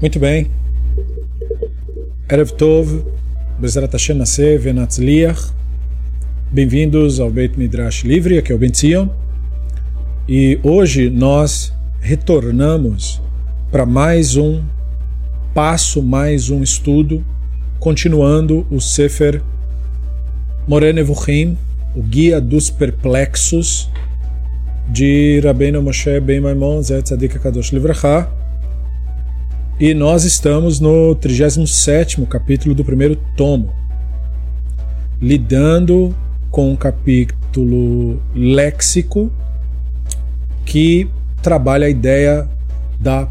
Muito bem. Erev Tov, Bezrat Hashem Naseh, Venatzliach. Bem-vindos ao Beit Midrash Livre, aqui é o Ben. E hoje nós retornamos para mais um passo, mais um estudo, continuando o Sefer Morene Vuchim, o Guia dos Perplexos, de Rabbeinu Moshe Ben Maimon Tzadik Kadosh Livracha. E nós estamos no 37º capítulo do primeiro tomo, lidando com um capítulo léxico que trabalha a ideia da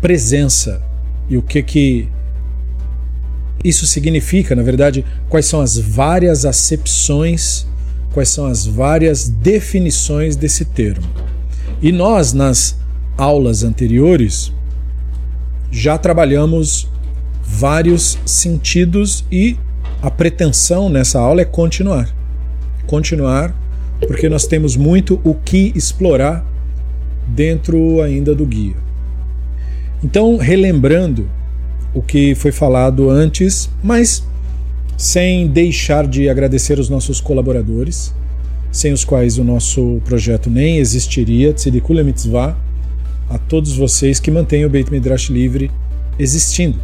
presença e o que que isso significa, na verdade, quais são as várias acepções, quais são as várias definições desse termo. E nós, nas aulas anteriores, já trabalhamos vários sentidos e a pretensão nessa aula é continuar. Continuar, porque nós temos muito o que explorar dentro ainda do guia. Então, relembrando o que foi falado antes, mas sem deixar de agradecer os nossos colaboradores, sem os quais o nosso projeto nem existiria, Tzidikula Mitzvah, a todos vocês que mantêm o Beit Midrash livre existindo.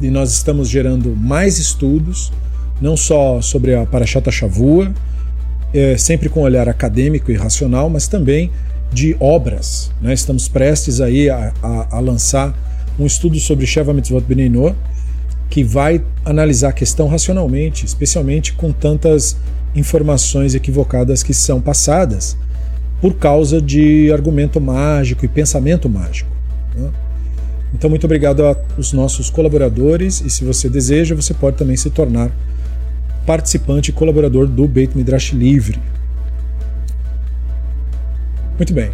E nós estamos gerando mais estudos, não só sobre a Parashat Shavua, é, sempre com um olhar acadêmico e racional, mas também de obras. Né? Estamos prestes aí a, a, a, lançar um estudo sobre Sheva Mitzvot Benino, que vai analisar a questão racionalmente, especialmente com tantas informações equivocadas que são passadas por causa de argumento mágico e pensamento mágico. Né? Então, muito obrigado aos nossos colaboradores e, se você deseja, você pode também se tornar participante e colaborador do Beit Midrash Livre. Muito bem.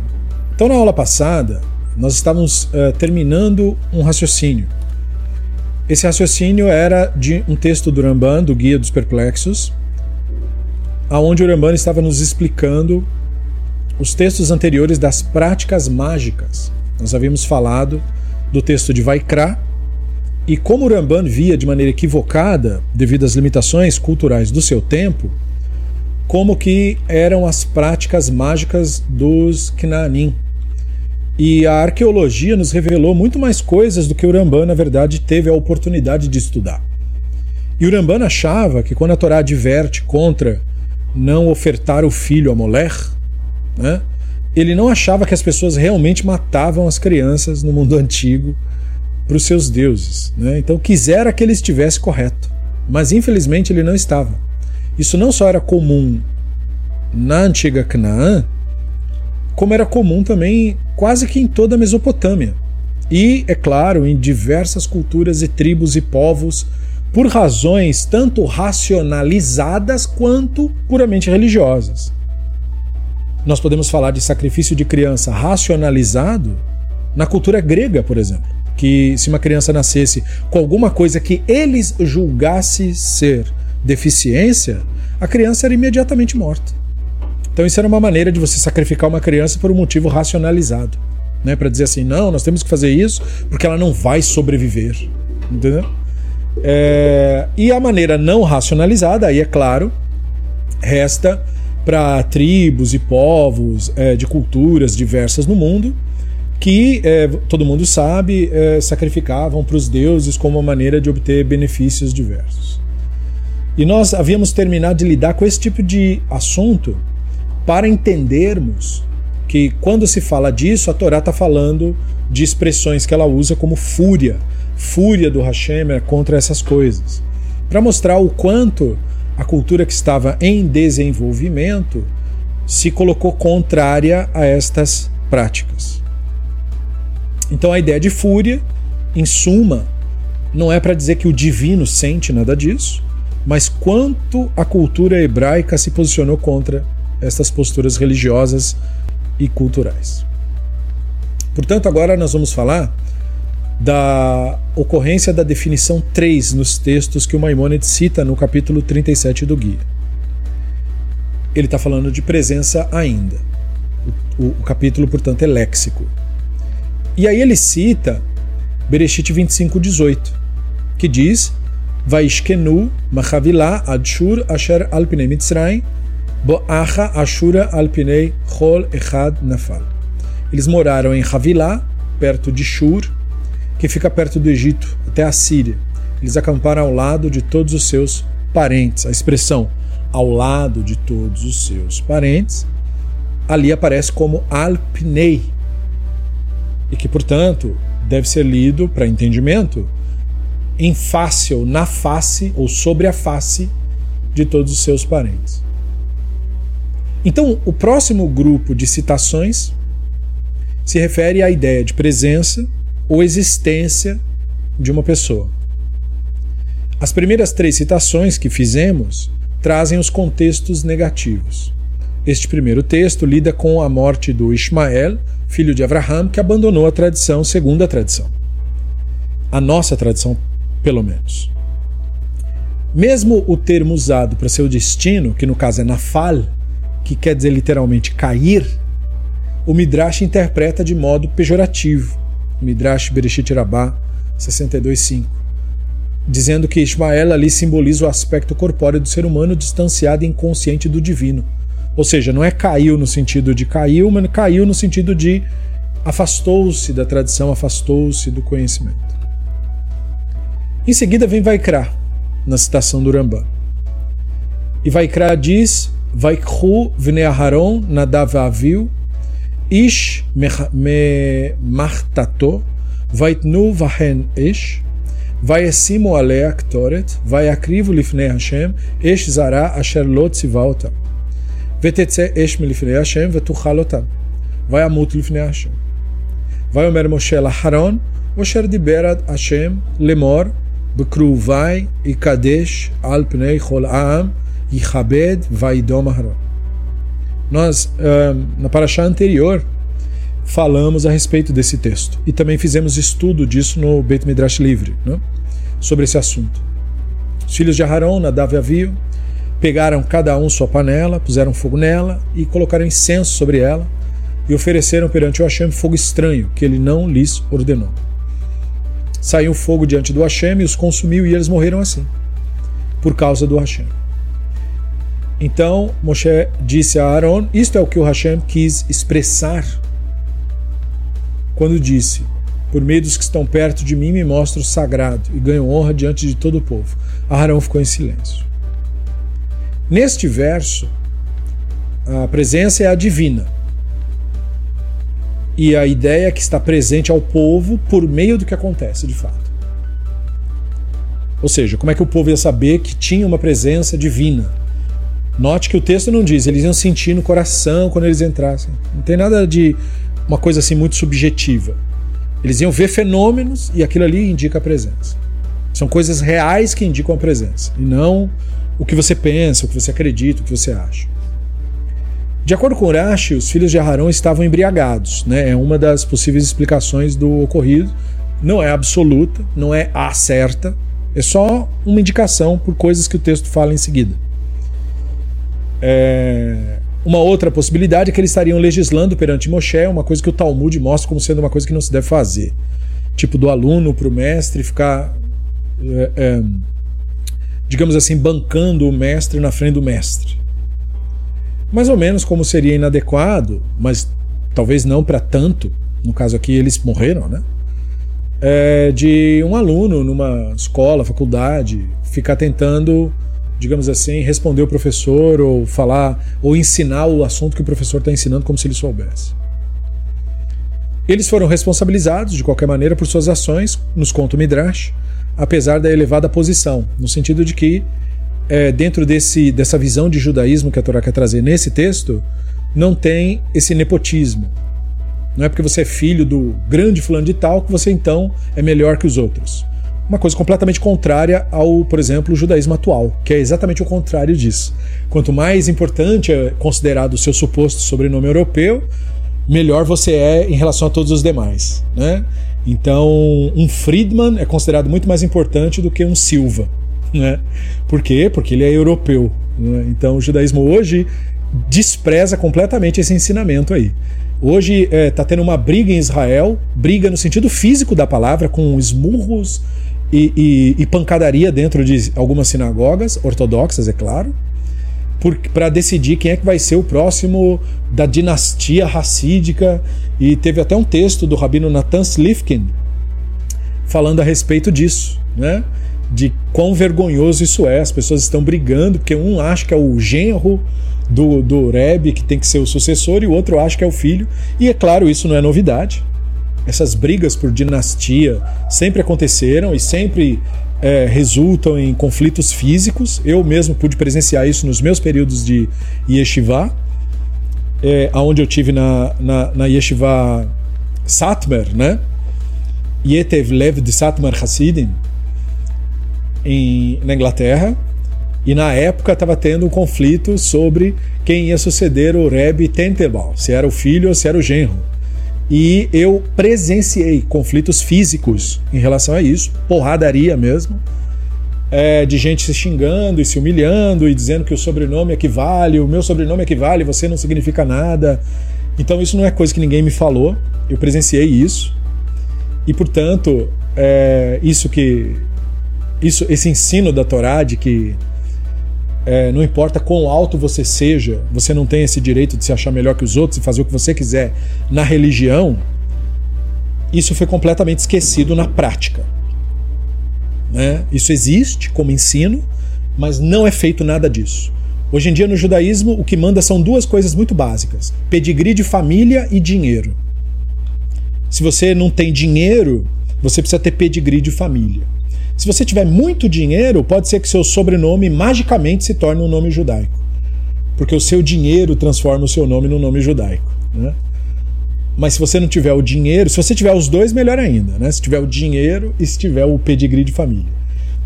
Então, na aula passada, nós estávamos uh, terminando um raciocínio. Esse raciocínio era de um texto do Ramban, do Guia dos Perplexos, aonde o Ramban estava nos explicando os textos anteriores das práticas mágicas. Nós havíamos falado do texto de Vaikra e como o Ramban via de maneira equivocada, devido às limitações culturais do seu tempo, como que eram as práticas mágicas dos Knaanim. E a arqueologia nos revelou muito mais coisas do que o Ramban, na verdade, teve a oportunidade de estudar. E o Ramban achava que quando a Torá adverte contra não ofertar o filho a Moler, né? Ele não achava que as pessoas realmente matavam as crianças no mundo antigo para os seus deuses. Né? Então quisera que ele estivesse correto, mas infelizmente ele não estava. Isso não só era comum na antiga Canaã, como era comum também quase que em toda a Mesopotâmia. E, é claro, em diversas culturas e tribos e povos, por razões tanto racionalizadas quanto puramente religiosas. Nós podemos falar de sacrifício de criança racionalizado na cultura grega, por exemplo, que se uma criança nascesse com alguma coisa que eles julgassem ser deficiência, a criança era imediatamente morta. Então isso era uma maneira de você sacrificar uma criança por um motivo racionalizado, né, para dizer assim, não, nós temos que fazer isso porque ela não vai sobreviver, entendeu? É... e a maneira não racionalizada, aí é claro, resta para tribos e povos é, de culturas diversas no mundo que é, todo mundo sabe é, sacrificavam para os deuses como uma maneira de obter benefícios diversos. E nós havíamos terminado de lidar com esse tipo de assunto para entendermos que quando se fala disso, a Torá está falando de expressões que ela usa como fúria, fúria do Hashem é contra essas coisas, para mostrar o quanto a cultura que estava em desenvolvimento se colocou contrária a estas práticas. Então a ideia de fúria, em suma, não é para dizer que o divino sente nada disso, mas quanto a cultura hebraica se posicionou contra estas posturas religiosas e culturais. Portanto, agora nós vamos falar da ocorrência da definição 3 nos textos que o Maimonides cita no capítulo 37 do Guia. Ele está falando de presença ainda. O, o, o, capítulo, portanto, é léxico. E aí ele cita Bereshit 25:18, que diz: Vaishkenu machavilá adshur asher alpinei mitzrayim boacha ashura alpinei chol echad nafal. Eles moraram em Havilá, perto de Shur, que fica perto do Egito, até a Síria. Eles acamparam ao lado de todos os seus parentes. A expressão ao lado de todos os seus parentes ali aparece como alpnei e que, portanto, deve ser lido para entendimento em face ou na face ou sobre a face de todos os seus parentes. Então, o próximo grupo de citações se refere à ideia de presença ou existência de uma pessoa. As primeiras três citações que fizemos trazem os contextos negativos. Este primeiro texto lida com a morte do Ismael, filho de Abraham, que abandonou a tradição segundo a tradição. A nossa tradição, pelo menos. Mesmo o termo usado para seu destino, que no caso é nafal, que quer dizer literalmente cair, o Midrash interpreta de modo pejorativo. Midrash Bereshit Rabbah 62.5 dizendo que Ismael ali simboliza o aspecto corpóreo do ser humano distanciado e inconsciente do divino. Ou seja, não é caiu no sentido de caiu, mas caiu no sentido de afastou-se da tradição, afastou-se do conhecimento. Em seguida vem Vaikra, na citação do Rambam. E Vaikra diz: Vaikru vne Aharon nadav me martato, vaitnu vahen ish, וישימו עליה קטורת, ויקריבו לפני השם אש זרה אשר לא ציווה אותם. ותצא אש מלפני השם ותאכל אותם, וימות לפני השם. ויאמר משה לאחרון, אשר דיבר עד השם לאמור, בקרובי יקדש על פני כל העם, יכבד וידום אהרון. Nós, na paraxá anterior, falamos a respeito desse texto. E também fizemos estudo disso no Beit Midrash Livre, né? sobre esse assunto. Os filhos de Aharon, Nadav e Avio, pegaram cada um sua panela, puseram fogo nela e colocaram incenso sobre ela e ofereceram perante o Hashem fogo estranho, que ele não lhes ordenou. Saiu fogo diante do Hashem e os consumiu e eles morreram assim, por causa do Hashem. Então Moshe disse a Aaron: Isto é o que o Hashem quis expressar quando disse: Por meio dos que estão perto de mim, me mostro sagrado e ganho honra diante de todo o povo. Arão ficou em silêncio. Neste verso, a presença é a divina. E a ideia é que está presente ao povo por meio do que acontece de fato. Ou seja, como é que o povo ia saber que tinha uma presença divina? Note que o texto não diz, eles iam sentir no coração quando eles entrassem. Não tem nada de uma coisa assim muito subjetiva. Eles iam ver fenômenos e aquilo ali indica a presença. São coisas reais que indicam a presença e não o que você pensa, o que você acredita, o que você acha. De acordo com Urashi, os filhos de Aharon estavam embriagados, né? É uma das possíveis explicações do ocorrido. Não é absoluta, não é a certa, é só uma indicação por coisas que o texto fala em seguida. É... Uma outra possibilidade é que eles estariam legislando perante Moshe, uma coisa que o Talmud mostra como sendo uma coisa que não se deve fazer. Tipo, do aluno para o mestre ficar, é, é, digamos assim, bancando o mestre na frente do mestre. Mais ou menos como seria inadequado, mas talvez não para tanto, no caso aqui eles morreram, né? É, de um aluno numa escola, faculdade, ficar tentando digamos assim, responder o professor ou falar ou ensinar o assunto que o professor está ensinando como se ele soubesse. Eles foram responsabilizados, de qualquer maneira, por suas ações, nos conta o Midrash, apesar da elevada posição, no sentido de que, é, dentro desse, dessa visão de judaísmo que a Torá quer trazer nesse texto, não tem esse nepotismo. Não é porque você é filho do grande fulano de tal que você então é melhor que os outros uma coisa completamente contrária ao, por exemplo, o judaísmo atual, que é exatamente o contrário disso. Quanto mais importante é considerado o seu suposto sobrenome europeu, melhor você é em relação a todos os demais. Né? Então, um Friedman é considerado muito mais importante do que um Silva. Né? Por quê? Porque ele é europeu. Né? Então, o judaísmo hoje despreza completamente esse ensinamento aí. Hoje está é, tá tendo uma briga em Israel, briga no sentido físico da palavra, com esmurros e, e, e pancadaria dentro de algumas sinagogas ortodoxas, é claro, para decidir quem é que vai ser o próximo da dinastia racídica. E teve até um texto do rabino Natan Slifkin falando a respeito disso, né? De quão vergonhoso isso é. As pessoas estão brigando porque um acha que é o genro do, do Rebbe que tem que ser o sucessor e o outro acha que é o filho. E é claro, isso não é novidade. Essas brigas por dinastia sempre aconteceram e sempre é, resultam em conflitos físicos. Eu mesmo pude presenciar isso nos meus períodos de yeshiva, é, onde eu tive na, na, na yeshiva Satmer, né? Yetev Lev de Satmar Hasidim, em, na Inglaterra, e na época estava tendo um conflito sobre quem ia suceder o Rebbe Tenterbal, se era o filho ou se era o genro. E eu presenciei conflitos físicos em relação a isso, porradaria mesmo, é, de gente se xingando e se humilhando e dizendo que o sobrenome equivale, o meu sobrenome equivale, você não significa nada. Então isso não é coisa que ninguém me falou, eu presenciei isso. E portanto, é, isso que isso, esse ensino da Torá de que é, não importa quão alto você seja, você não tem esse direito de se achar melhor que os outros e fazer o que você quiser na religião. Isso foi completamente esquecido na prática. Né? Isso existe como ensino, mas não é feito nada disso. Hoje em dia, no judaísmo, o que manda são duas coisas muito básicas: pedigree de família e dinheiro. Se você não tem dinheiro, você precisa ter pedigree de família. Se você tiver muito dinheiro, pode ser que seu sobrenome magicamente se torne um nome judaico. Porque o seu dinheiro transforma o seu nome num nome judaico. Né? Mas se você não tiver o dinheiro, se você tiver os dois, melhor ainda. Né? Se tiver o dinheiro e se tiver o pedigree de família.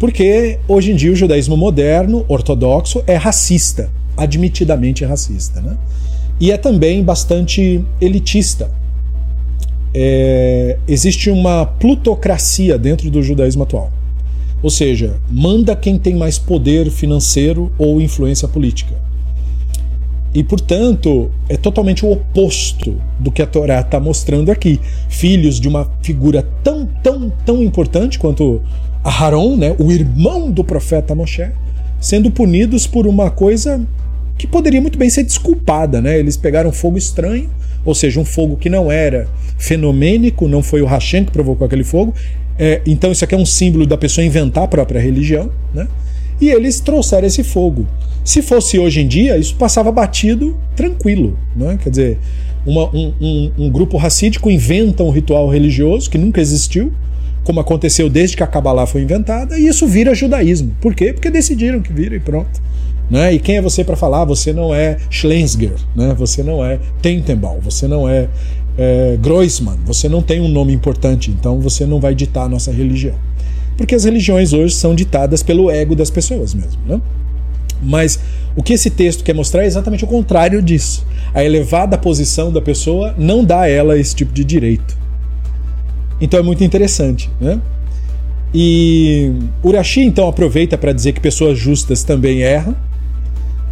Porque hoje em dia o judaísmo moderno, ortodoxo, é racista, admitidamente racista. Né? E é também bastante elitista. É, existe uma plutocracia dentro do judaísmo atual. Ou seja, manda quem tem mais poder financeiro ou influência política. E, portanto, é totalmente o oposto do que a Torá está mostrando aqui. Filhos de uma figura tão, tão, tão importante quanto Aharon, né, o irmão do profeta Moshe, sendo punidos por uma coisa que poderia muito bem ser desculpada. Né? Eles pegaram fogo estranho, ou seja, um fogo que não era fenomênico, não foi o Hashem que provocou aquele fogo, é, então isso aqui é um símbolo da pessoa inventar a própria religião, né? E eles trouxeram esse fogo. Se fosse hoje em dia, isso passava batido tranquilo, né? Quer dizer, uma, um, um, um, grupo racídico inventa um ritual religioso que nunca existiu, como aconteceu desde que a Kabbalah foi inventada, e isso vira judaísmo. Por quê? Porque decidiram que vira e pronto. Né? E quem é você para falar? Você não é Schlesinger, né? você não é Tentenbaum, você não é é, Groisman, você não tem um nome importante, então você não vai ditar a nossa religião. Porque as religiões hoje são ditadas pelo ego das pessoas mesmo. Né? Mas o que esse texto quer mostrar é exatamente o contrário disso. A elevada posição da pessoa não dá a ela esse tipo de direito. Então é muito interessante. Né? E Urashi então aproveita para dizer que pessoas justas também erram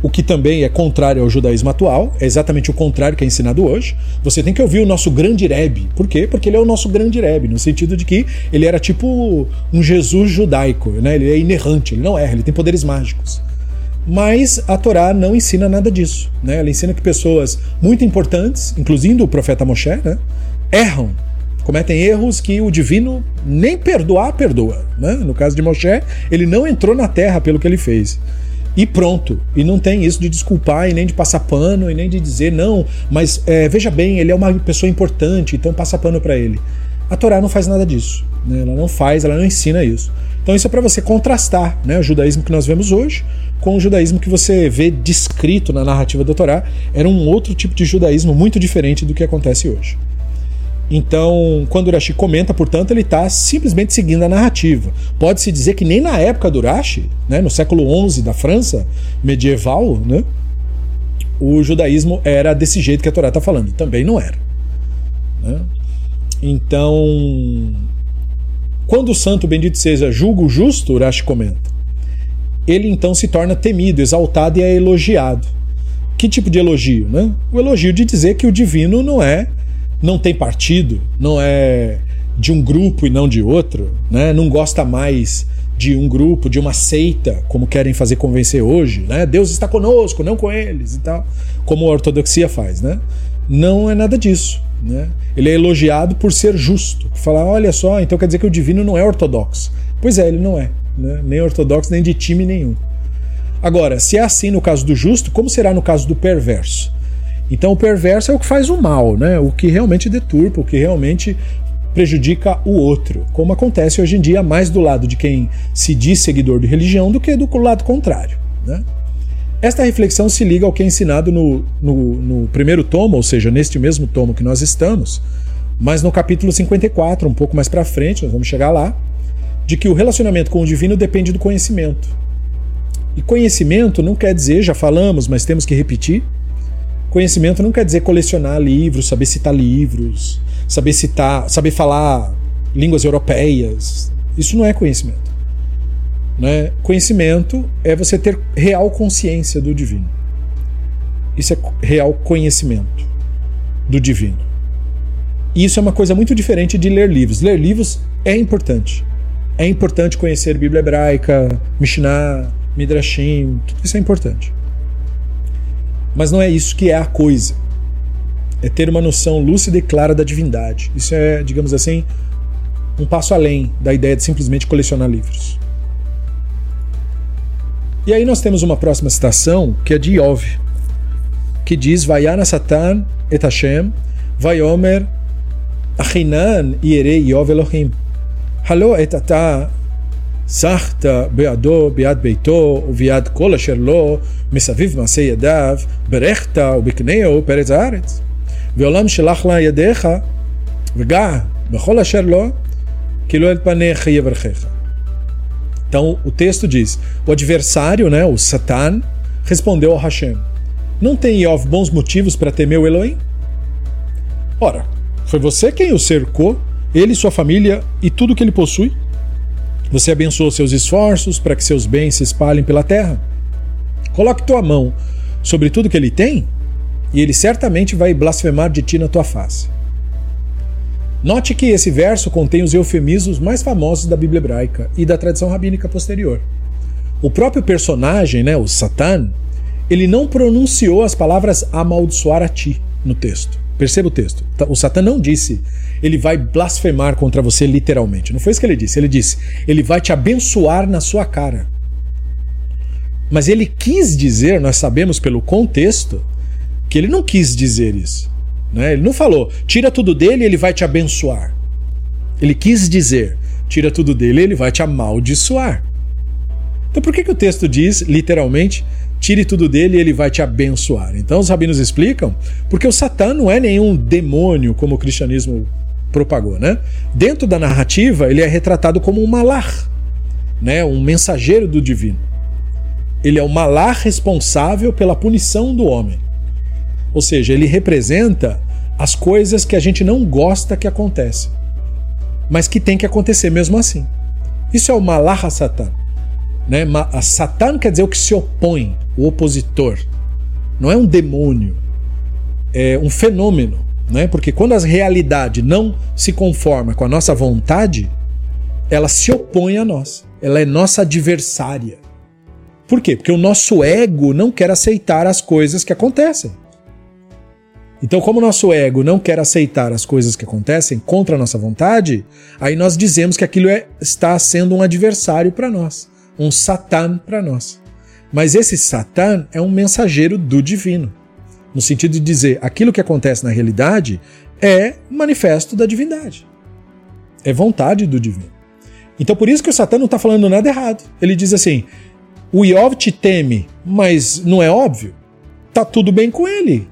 o que também é contrário ao judaísmo atual, é exatamente o contrário que é ensinado hoje. Você tem que ouvir o nosso grande Rebbe. Por quê? Porque ele é o nosso grande Rebbe, no sentido de que ele era tipo um Jesus judaico, né? ele é inerrante, ele não erra, ele tem poderes mágicos. Mas a Torá não ensina nada disso. Né? Ela ensina que pessoas muito importantes, incluindo o profeta Moshe, né? erram cometem erros que o divino nem perdoar perdoa. Né? No caso de Moshe, ele não entrou na terra pelo que ele fez e pronto. E não tem isso de desculpar e nem de passar pano e nem de dizer não, mas é, veja bem, ele é uma pessoa importante, então passa pano para ele. A Torá não faz nada disso. Né? Ela não faz, ela não ensina isso. Então isso é para você contrastar né, o judaísmo que nós vemos hoje com o judaísmo que você vê descrito na narrativa da Torá. Era um outro tipo de judaísmo muito diferente do que acontece hoje. Então, quando Urashi comenta, portanto, ele está simplesmente seguindo a narrativa. Pode-se dizer que nem na época do Urashi, né, no século XI da França medieval, né, o judaísmo era desse jeito que a Torá está falando. Também não era. Né? Então, quando o santo bendito seja julga o justo, Urashi comenta, ele então se torna temido, exaltado e é elogiado. Que tipo de elogio, né? O elogio de dizer que o divino não é, não tem partido, não é de um grupo e não de outro, né? Não gosta mais de um grupo, de uma seita, como querem fazer convencer hoje, né? Deus está conosco, não com eles e tal, como a ortodoxia faz, né? Não é nada disso, né? Ele é elogiado por ser justo, por falar, olha só, então quer dizer que o divino não é ortodoxo. Pois é, ele não é, né? nem ortodoxo, nem de time nenhum. Agora, se é assim no caso do justo, como será no caso do perverso? Então o perverso é o que faz o mal, né? O que realmente deturpa, o que realmente prejudica o outro, como acontece hoje em dia mais do lado de quem se diz seguidor de religião do que do lado contrário. Né? Esta reflexão se liga ao que é ensinado no, no, no, primeiro tomo, ou seja, neste mesmo tomo que nós estamos, mas no capítulo 54, um pouco mais para frente, nós vamos chegar lá, de que o relacionamento com o divino depende do conhecimento. E conhecimento não quer dizer, já falamos, mas temos que repetir. Conhecimento não quer dizer colecionar livros, saber citar livros, saber citar, saber falar línguas europeias. Isso não é conhecimento. Né? Conhecimento é você ter real consciência do divino. Isso é real conhecimento do divino. E isso é uma coisa muito diferente de ler livros. Ler livros é importante. É importante conhecer Bíblia hebraica, Mishnah, Midrashim, tudo isso é importante. Mas não é isso que é a coisa. É ter uma noção lúcida e clara da divindade. Isso é, digamos assim, um passo além da ideia de simplesmente colecionar livros. E aí nós temos uma próxima citação que é de Iov, que diz: Vayana Satan et Hashem, Vayomer Achinan Yere Iov Elohim. Halo et ata סחת בידו, ביד ביתו וביד כל אשר לו, מסביב מעשה ידיו, ברכת ובקנהו פרץ הארץ. ועולם שלח לה ידיך, וגע בכל אשר לו, que לא אל פניך יברכך. Então o texto diz: o adversário, né, o Satan, respondeu ao Hashem: Não tem Yov bons motivos para temer o Elohim? Ora, foi você quem o cercou, ele, sua família e tudo que ele possui? Você abençoou seus esforços para que seus bens se espalhem pela terra? Coloque tua mão sobre tudo que ele tem, e ele certamente vai blasfemar de ti na tua face. Note que esse verso contém os eufemismos mais famosos da Bíblia hebraica e da tradição rabínica posterior. O próprio personagem, né, o Satan, ele não pronunciou as palavras amaldiçoar a ti no texto. Perceba o texto. O Satan não disse ele vai blasfemar contra você literalmente. Não foi isso que ele disse. Ele disse ele vai te abençoar na sua cara. Mas ele quis dizer, nós sabemos pelo contexto, que ele não quis dizer isso. Né? Ele não falou, tira tudo dele e ele vai te abençoar. Ele quis dizer, tira tudo dele e ele vai te amaldiçoar. Então por que, que o texto diz, literalmente, tire tudo dele e ele vai te abençoar? Então os rabinos explicam, porque o Satã não é nenhum demônio, como o cristianismo propagou, né? Dentro da narrativa, ele é retratado como um malar, né? um mensageiro do divino. Ele é o malar responsável pela punição do homem. Ou seja, ele representa as coisas que a gente não gosta que aconteçam, mas que tem que acontecer mesmo assim. Isso é o Malah Satan. Né? Satan quer dizer o que se opõe, o opositor. Não é um demônio, é um fenômeno. Né? Porque quando a realidade não se conforma com a nossa vontade, ela se opõe a nós. Ela é nossa adversária. Por quê? Porque o nosso ego não quer aceitar as coisas que acontecem. Então, como o nosso ego não quer aceitar as coisas que acontecem contra a nossa vontade, aí nós dizemos que aquilo é, está sendo um adversário para nós, um Satã para nós. Mas esse Satã é um mensageiro do divino, no sentido de dizer aquilo que acontece na realidade é manifesto da divindade, é vontade do divino. Então, por isso que o Satã não está falando nada errado. Ele diz assim: o Iov te teme, mas não é óbvio? Tá tudo bem com ele.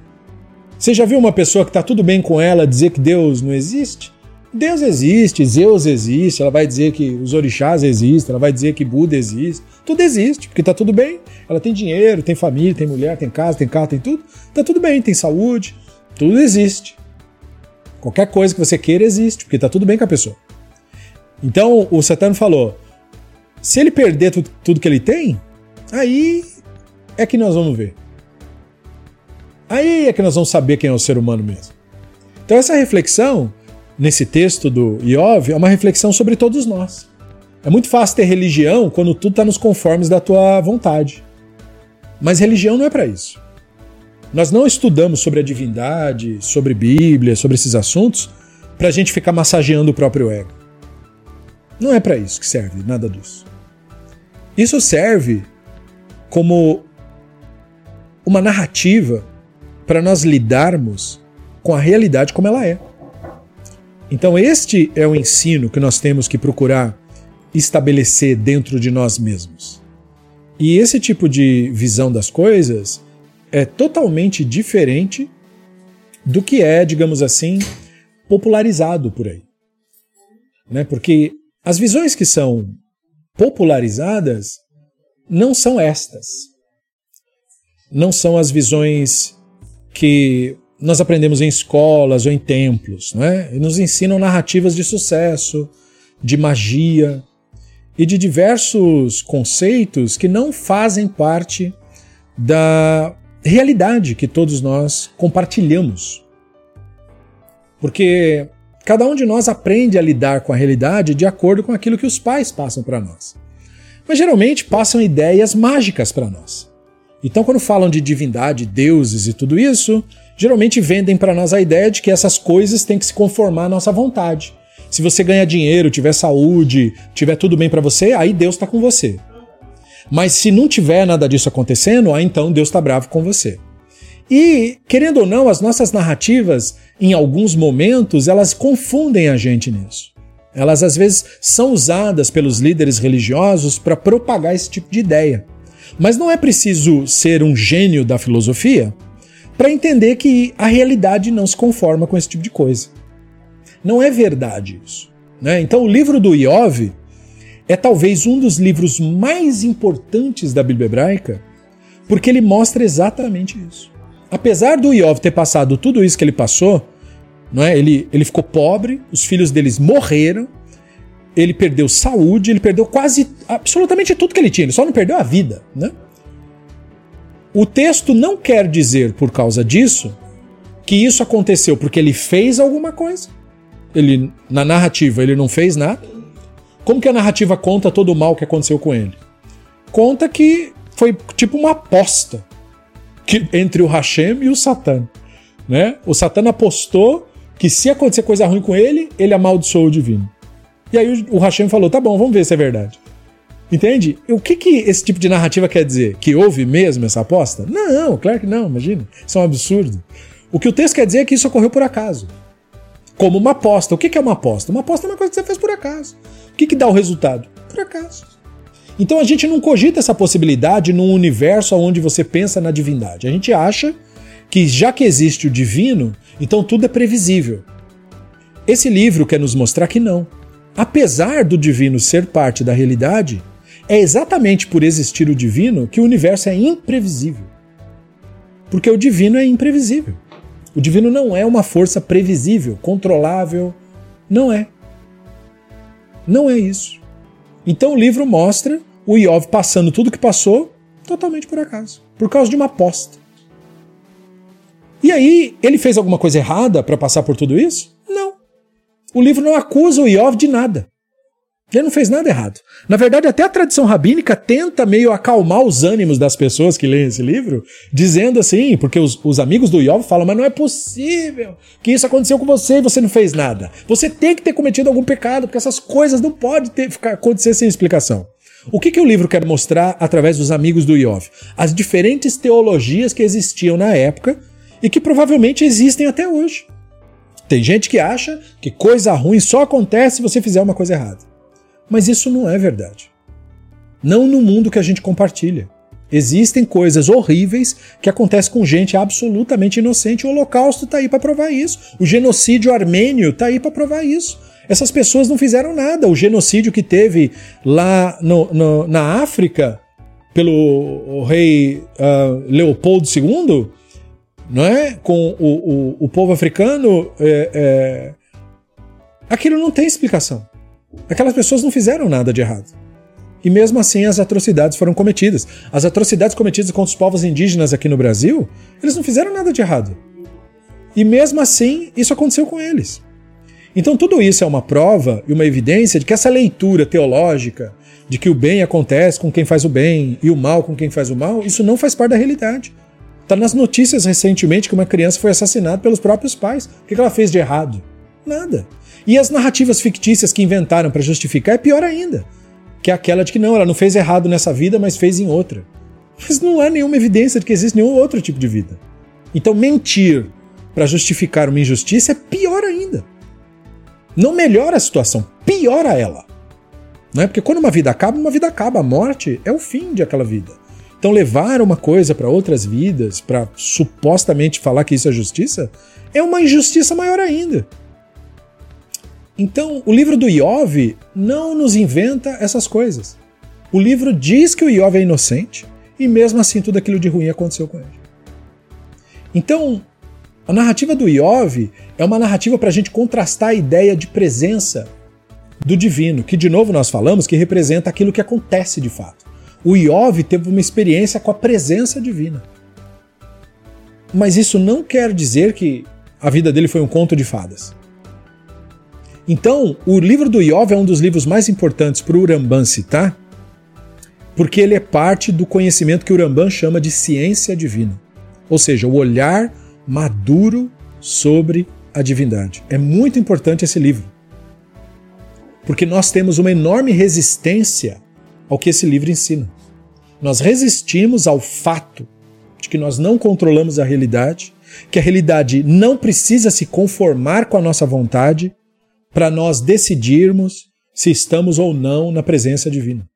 Você já viu uma pessoa que está tudo bem com ela dizer que Deus não existe? Deus existe, Zeus existe, ela vai dizer que os orixás existem, ela vai dizer que Buda existe. Tudo existe, porque está tudo bem. Ela tem dinheiro, tem família, tem mulher, tem casa, tem carro, tem tudo. Está tudo bem, tem saúde, tudo existe. Qualquer coisa que você queira existe, porque está tudo bem com a pessoa. Então o Satano falou: se ele perder tudo que ele tem, aí é que nós vamos ver. Aí é que nós vamos saber quem é o ser humano mesmo. Então, essa reflexão, nesse texto do Iov, é uma reflexão sobre todos nós. É muito fácil ter religião quando tudo está nos conformes da tua vontade. Mas religião não é para isso. Nós não estudamos sobre a divindade, sobre Bíblia, sobre esses assuntos, para a gente ficar massageando o próprio ego. Não é para isso que serve nada disso. Isso serve como uma narrativa para nós lidarmos com a realidade como ela é. Então, este é o ensino que nós temos que procurar estabelecer dentro de nós mesmos. E esse tipo de visão das coisas é totalmente diferente do que é, digamos assim, popularizado por aí. Né? Porque as visões que são popularizadas não são estas não são as visões que nós aprendemos em escolas ou em templos, não é? nos ensinam narrativas de sucesso, de magia e de diversos conceitos que não fazem parte da realidade que todos nós compartilhamos. Porque cada um de nós aprende a lidar com a realidade de acordo com aquilo que os pais passam para nós. Mas geralmente passam ideias mágicas para nós. Então, quando falam de divindade, deuses e tudo isso, geralmente vendem para nós a ideia de que essas coisas têm que se conformar à nossa vontade. Se você ganhar dinheiro, tiver saúde, tiver tudo bem para você, aí Deus está com você. Mas se não tiver nada disso acontecendo, aí então Deus está bravo com você. E, querendo ou não, as nossas narrativas, em alguns momentos, elas confundem a gente nisso. Elas às vezes são usadas pelos líderes religiosos para propagar esse tipo de ideia. Mas não é preciso ser um gênio da filosofia para entender que a realidade não se conforma com esse tipo de coisa. Não é verdade isso. Né? Então, o livro do Iov é talvez um dos livros mais importantes da Bíblia hebraica, porque ele mostra exatamente isso. Apesar do Iov ter passado tudo isso que ele passou, não é? ele, ele ficou pobre, os filhos deles morreram, ele perdeu saúde, ele perdeu quase absolutamente tudo que ele tinha, ele só não perdeu a vida, né? O texto não quer dizer por causa disso que isso aconteceu porque ele fez alguma coisa. Ele na narrativa ele não fez nada. Como que a narrativa conta todo o mal que aconteceu com ele? Conta que foi tipo uma aposta que, entre o Hashem e o Satã, né? O Satã apostou que se acontecer coisa ruim com ele, ele amaldiçoou o divino. E aí o Hashem falou: tá bom, vamos ver se é verdade. Entende? O que, que esse tipo de narrativa quer dizer? Que houve mesmo essa aposta? Não, claro que não, imagina. Isso é um absurdo. O que o texto quer dizer é que isso ocorreu por acaso. Como uma aposta. O que, que é uma aposta? Uma aposta é uma coisa que você fez por acaso. O que, que dá o resultado? Por acaso. Então a gente não cogita essa possibilidade num universo onde você pensa na divindade. A gente acha que já que existe o divino, então tudo é previsível. Esse livro quer nos mostrar que não apesar do divino ser parte da realidade, é exatamente por existir o divino que o universo é imprevisível. Porque o divino é imprevisível. O divino não é uma força previsível, controlável. Não é. Não é isso. Então o livro mostra o Iov passando tudo que passou totalmente por acaso, por causa de uma aposta. E aí, ele fez alguma coisa errada para passar por tudo isso? O livro não acusa o Iov de nada. Ele não fez nada errado. Na verdade, até a tradição rabínica tenta meio acalmar os ânimos das pessoas que leem esse livro, dizendo assim, porque os, os amigos do Iov falam, mas não é possível que isso aconteceu com você e você não fez nada. Você tem que ter cometido algum pecado, porque essas coisas não podem ter, ficar, acontecer sem explicação. O que, que o livro quer mostrar através dos amigos do Iov? As diferentes teologias que existiam na época e que provavelmente existem até hoje. Tem gente que acha que coisa ruim só acontece se você fizer uma coisa errada. Mas isso não é verdade. Não no mundo que a gente compartilha. Existem coisas horríveis que acontecem com gente absolutamente inocente. O Holocausto está aí para provar isso. O genocídio armênio está aí para provar isso. Essas pessoas não fizeram nada. O genocídio que teve lá no, no, na África pelo rei uh, Leopoldo II não é? com o, o, o povo africano, é, é... aquilo não tem explicação. Aquelas pessoas não fizeram nada de errado. E mesmo assim as atrocidades foram cometidas. As atrocidades cometidas contra os povos indígenas aqui no Brasil, eles não fizeram nada de errado. E mesmo assim, isso aconteceu com eles. Então tudo isso é uma prova e uma evidência de que essa leitura teológica de que o bem acontece com quem faz o bem e o mal com quem faz o mal, isso não faz parte da realidade. Está nas notícias recentemente que uma criança foi assassinada pelos próprios pais. O que ela fez de errado? Nada. E as narrativas fictícias que inventaram para justificar é pior ainda. Que é aquela de que não, ela não fez errado nessa vida, mas fez em outra. Mas não há nenhuma evidência de que existe nenhum outro tipo de vida. Então mentir para justificar uma injustiça é pior ainda. Não melhora a situação, piora ela. Não é? Porque quando uma vida acaba, uma vida acaba. A morte é o fim de aquela vida. Então, levar uma coisa para outras vidas, para supostamente falar que isso é justiça, é uma injustiça maior ainda. Então, o livro do Iov não nos inventa essas coisas. O livro diz que o Iov é inocente e mesmo assim tudo aquilo de ruim aconteceu com ele. Então, a narrativa do Iov é uma narrativa para a gente contrastar a ideia de presença do divino, que de novo nós falamos que representa aquilo que acontece de fato. O Iov teve uma experiência com a presença divina. Mas isso não quer dizer que a vida dele foi um conto de fadas. Então, o livro do Iov é um dos livros mais importantes para o Uramban citar, porque ele é parte do conhecimento que o Uramban chama de ciência divina. Ou seja, o olhar maduro sobre a divindade. É muito importante esse livro porque nós temos uma enorme resistência ao que esse livro ensina. Nós resistimos ao fato de que nós não controlamos a realidade, que a realidade não precisa se conformar com a nossa vontade para nós decidirmos se estamos ou não na presença divina.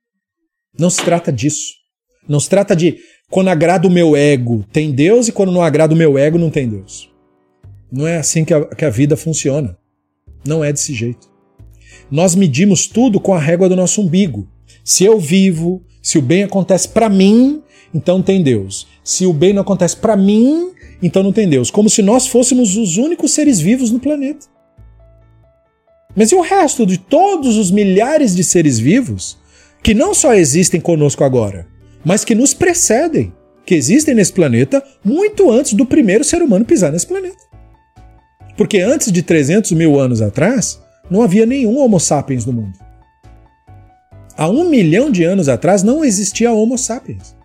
Não se trata disso. Não se trata de quando agrada o meu ego tem Deus e quando não agrada o meu ego não tem Deus. Não é assim que a, que a vida funciona. Não é desse jeito nós medimos tudo com a régua do nosso umbigo. Se eu vivo, se o bem acontece para mim, então tem Deus. Se o bem não acontece para mim, então não tem Deus. Como se nós fôssemos os únicos seres vivos no planeta. Mas e o resto de todos os milhares de seres vivos que não só existem conosco agora, mas que nos precedem, que existem nesse planeta muito antes do primeiro ser humano pisar nesse planeta? Porque antes de 300 mil anos atrás, não havia nenhum Homo sapiens no mundo. Há um milhão de anos atrás não existia Homo sapiens.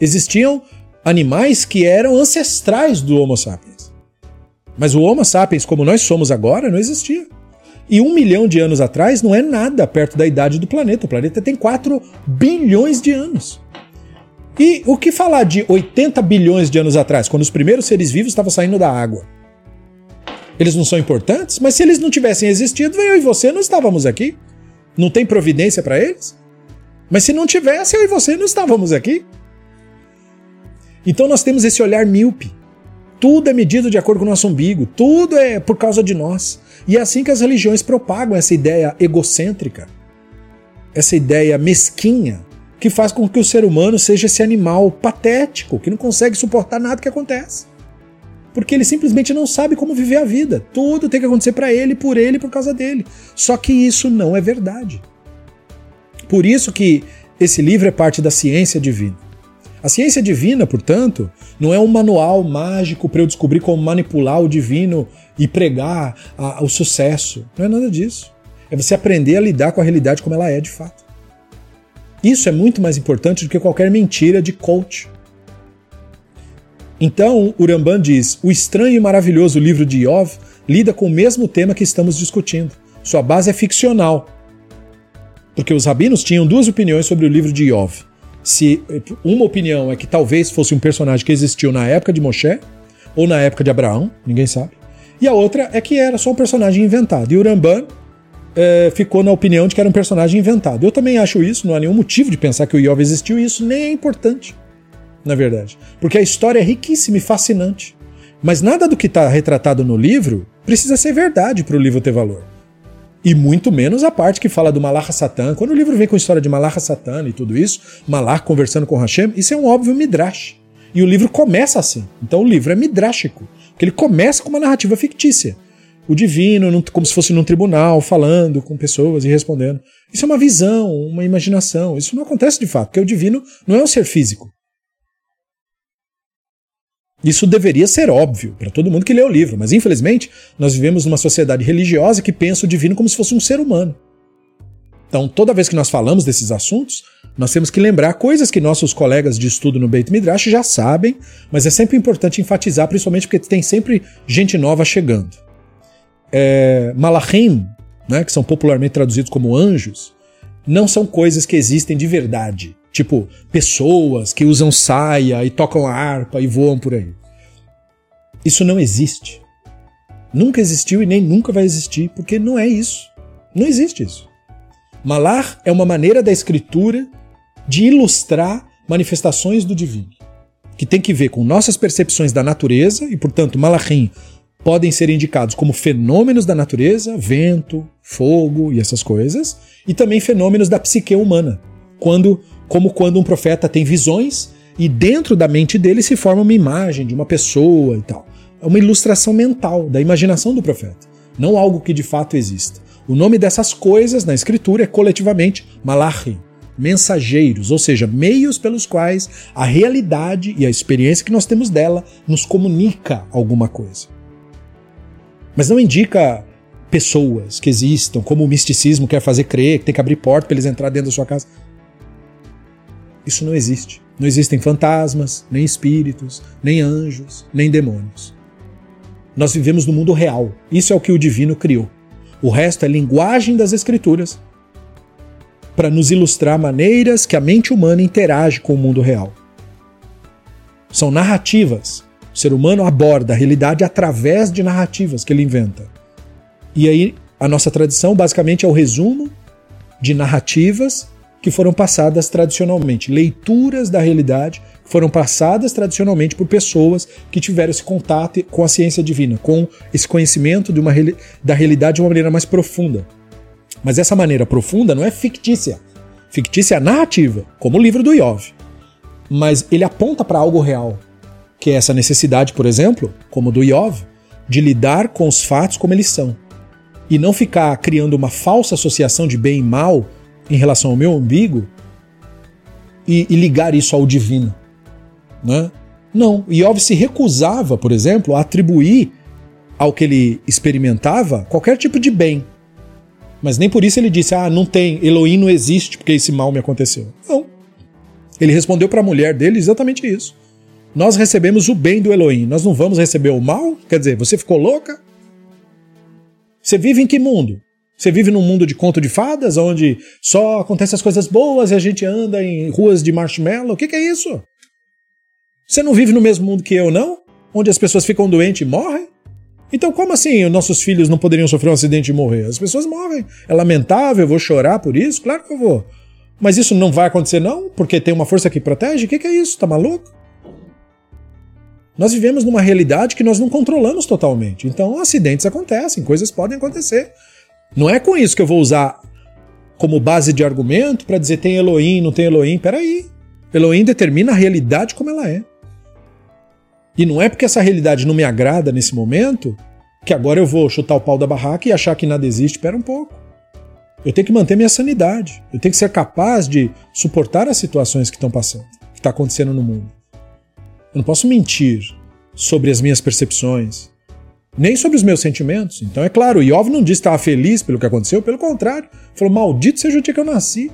Existiam animais que eram ancestrais do Homo sapiens. Mas o Homo sapiens, como nós somos agora, não existia. E um milhão de anos atrás não é nada perto da idade do planeta. O planeta tem 4 bilhões de anos. E o que falar de 80 bilhões de anos atrás, quando os primeiros seres vivos estavam saindo da água? Eles não são importantes? Mas se eles não tivessem existido, eu e você não estávamos aqui. Não tem providência para eles? Mas se não tivesse, eu e você não estávamos aqui. Então nós temos esse olhar míope. Tudo é medido de acordo com o nosso umbigo, tudo é por causa de nós. E é assim que as religiões propagam essa ideia egocêntrica, essa ideia mesquinha, que faz com que o ser humano seja esse animal patético, que não consegue suportar nada que acontece porque ele simplesmente não sabe como viver a vida. Tudo tem que acontecer para ele, por ele, por causa dele. Só que isso não é verdade. Por isso que esse livro é parte da ciência divina. A ciência divina, portanto, não é um manual mágico para eu descobrir como manipular o divino e pregar a, o sucesso. Não é nada disso. É você aprender a lidar com a realidade como ela é de fato. Isso é muito mais importante do que qualquer mentira de coach. Então, Uramban diz: o estranho e maravilhoso livro de Iov lida com o mesmo tema que estamos discutindo. Sua base é ficcional. Porque os rabinos tinham duas opiniões sobre o livro de Iov. Se uma opinião é que talvez fosse um personagem que existiu na época de Moshe ou na época de Abraão, ninguém sabe. E a outra é que era só um personagem inventado. E Uramban é, ficou na opinião de que era um personagem inventado. Eu também acho isso, não há nenhum motivo de pensar que o Iov existiu e isso nem é importante na verdade. Porque a história é riquíssima e fascinante. Mas nada do que está retratado no livro precisa ser verdade para o livro ter valor. E muito menos a parte que fala do Malach Satan. Quando o livro vem com a história de Malach Satan e tudo isso, Malach conversando com Hashem, isso é um óbvio midrash. E o livro começa assim. Então o livro é midrástico. Porque ele começa com uma narrativa fictícia. O divino, como se fosse num tribunal, falando com pessoas e respondendo. Isso é uma visão, uma imaginação. Isso não acontece de fato, porque o divino não é um ser físico. Isso deveria ser óbvio para todo mundo que lê o livro, mas infelizmente nós vivemos numa sociedade religiosa que pensa o divino como se fosse um ser humano. Então, toda vez que nós falamos desses assuntos, nós temos que lembrar coisas que nossos colegas de estudo no Beit Midrash já sabem, mas é sempre importante enfatizar, principalmente porque tem sempre gente nova chegando. É, Malachim, né, que são popularmente traduzidos como anjos, não são coisas que existem de verdade. Tipo, pessoas que usam saia e tocam harpa e voam por aí. Isso não existe. Nunca existiu e nem nunca vai existir, porque não é isso. Não existe isso. Malar é uma maneira da escritura de ilustrar manifestações do divino, que tem que ver com nossas percepções da natureza e, portanto, malachim podem ser indicados como fenômenos da natureza, vento, fogo e essas coisas, e também fenômenos da psique humana, quando como quando um profeta tem visões e dentro da mente dele se forma uma imagem de uma pessoa e tal. É uma ilustração mental da imaginação do profeta, não algo que de fato exista. O nome dessas coisas na escritura é coletivamente malachim, mensageiros, ou seja, meios pelos quais a realidade e a experiência que nós temos dela nos comunica alguma coisa. Mas não indica pessoas que existam, como o misticismo quer fazer crer, que tem que abrir porta para eles entrar dentro da sua casa. Isso não existe. Não existem fantasmas, nem espíritos, nem anjos, nem demônios. Nós vivemos no mundo real. Isso é o que o divino criou. O resto é linguagem das escrituras para nos ilustrar maneiras que a mente humana interage com o mundo real. São narrativas. O ser humano aborda a realidade através de narrativas que ele inventa. E aí, a nossa tradição basicamente é o resumo de narrativas que foram passadas tradicionalmente, leituras da realidade foram passadas tradicionalmente por pessoas que tiveram esse contato com a ciência divina, com esse conhecimento de uma, da realidade de uma maneira mais profunda. Mas essa maneira profunda não é fictícia. Fictícia é narrativa, como o livro do Iov. Mas ele aponta para algo real, que é essa necessidade, por exemplo, como do Iov, de lidar com os fatos como eles são. E não ficar criando uma falsa associação de bem e mal em relação ao meu umbigo e, e ligar isso ao divino. Né? Não, Iov se recusava, por exemplo, a atribuir ao que ele experimentava qualquer tipo de bem. Mas nem por isso ele disse: Ah, não tem, Elohim não existe porque esse mal me aconteceu. Não. Ele respondeu para a mulher dele exatamente isso. Nós recebemos o bem do Elohim, nós não vamos receber o mal? Quer dizer, você ficou louca? Você vive em que mundo? Você vive num mundo de conto de fadas, onde só acontecem as coisas boas e a gente anda em ruas de marshmallow? O que, que é isso? Você não vive no mesmo mundo que eu, não? Onde as pessoas ficam doentes e morrem? Então, como assim nossos filhos não poderiam sofrer um acidente e morrer? As pessoas morrem. É lamentável, eu vou chorar por isso? Claro que eu vou. Mas isso não vai acontecer, não? Porque tem uma força que protege? O que, que é isso? Tá maluco? Nós vivemos numa realidade que nós não controlamos totalmente. Então, acidentes acontecem, coisas podem acontecer. Não é com isso que eu vou usar como base de argumento para dizer tem Elohim, não tem Elohim. Peraí. Elohim determina a realidade como ela é. E não é porque essa realidade não me agrada nesse momento que agora eu vou chutar o pau da barraca e achar que nada existe. Espera um pouco. Eu tenho que manter minha sanidade. Eu tenho que ser capaz de suportar as situações que estão passando, que está acontecendo no mundo. Eu não posso mentir sobre as minhas percepções, nem sobre os meus sentimentos. Então, é claro, Iov não disse que estava feliz pelo que aconteceu, pelo contrário, falou: Maldito seja o dia que eu nasci,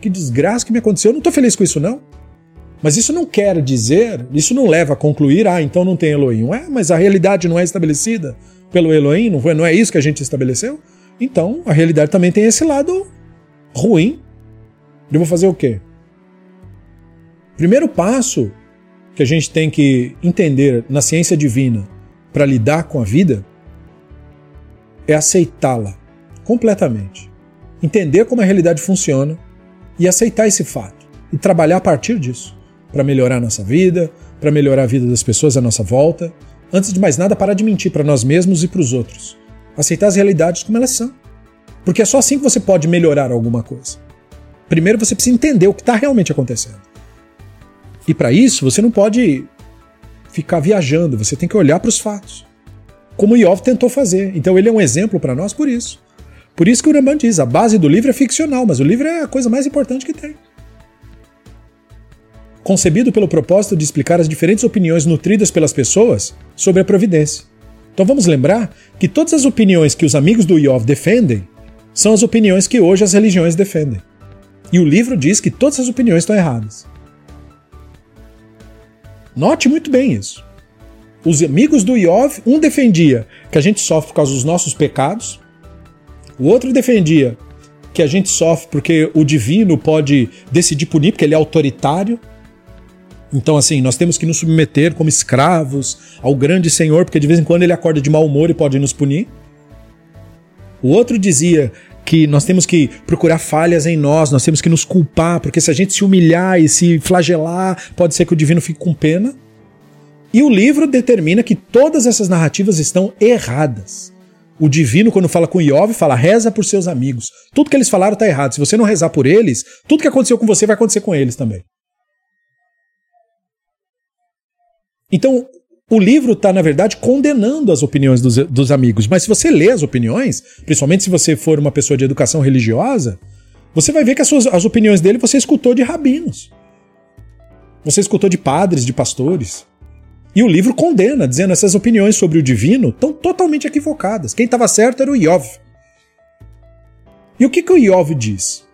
que desgraça que me aconteceu, eu não estou feliz com isso, não. Mas isso não quer dizer, isso não leva a concluir, ah, então não tem Elohim. Ué, mas a realidade não é estabelecida pelo Elohim, não, foi, não é isso que a gente estabeleceu? Então, a realidade também tem esse lado ruim. Eu vou fazer o quê? Primeiro passo que a gente tem que entender na ciência divina para lidar com a vida é aceitá-la completamente. Entender como a realidade funciona e aceitar esse fato e trabalhar a partir disso para melhorar a nossa vida, para melhorar a vida das pessoas à nossa volta. Antes de mais nada, parar de mentir para nós mesmos e para os outros. Aceitar as realidades como elas são. Porque é só assim que você pode melhorar alguma coisa. Primeiro você precisa entender o que está realmente acontecendo. E para isso você não pode ficar viajando, você tem que olhar para os fatos. Como Iov tentou fazer. Então ele é um exemplo para nós por isso. Por isso que o Rambam diz, a base do livro é ficcional, mas o livro é a coisa mais importante que tem. Concebido pelo propósito de explicar as diferentes opiniões nutridas pelas pessoas sobre a providência. Então vamos lembrar que todas as opiniões que os amigos do Iov defendem são as opiniões que hoje as religiões defendem. E o livro diz que todas as opiniões estão erradas. Note muito bem isso. Os amigos do Iov, um defendia que a gente sofre por causa dos nossos pecados, o outro defendia que a gente sofre porque o divino pode decidir punir, porque ele é autoritário. Então, assim, nós temos que nos submeter como escravos ao grande Senhor, porque de vez em quando ele acorda de mau humor e pode nos punir. O outro dizia que nós temos que procurar falhas em nós, nós temos que nos culpar, porque se a gente se humilhar e se flagelar, pode ser que o divino fique com pena. E o livro determina que todas essas narrativas estão erradas. O divino, quando fala com Iov, fala reza por seus amigos. Tudo que eles falaram está errado. Se você não rezar por eles, tudo que aconteceu com você vai acontecer com eles também. Então, o livro está, na verdade, condenando as opiniões dos, dos, amigos. Mas se você lê as opiniões, principalmente se você for uma pessoa de educação religiosa, você vai ver que as, suas, as opiniões dele você escutou de rabinos. Você escutou de padres, de pastores. E o livro condena, dizendo essas opiniões sobre o divino estão totalmente equivocadas. Quem estava certo era o Iov. E o que, que o Iov diz?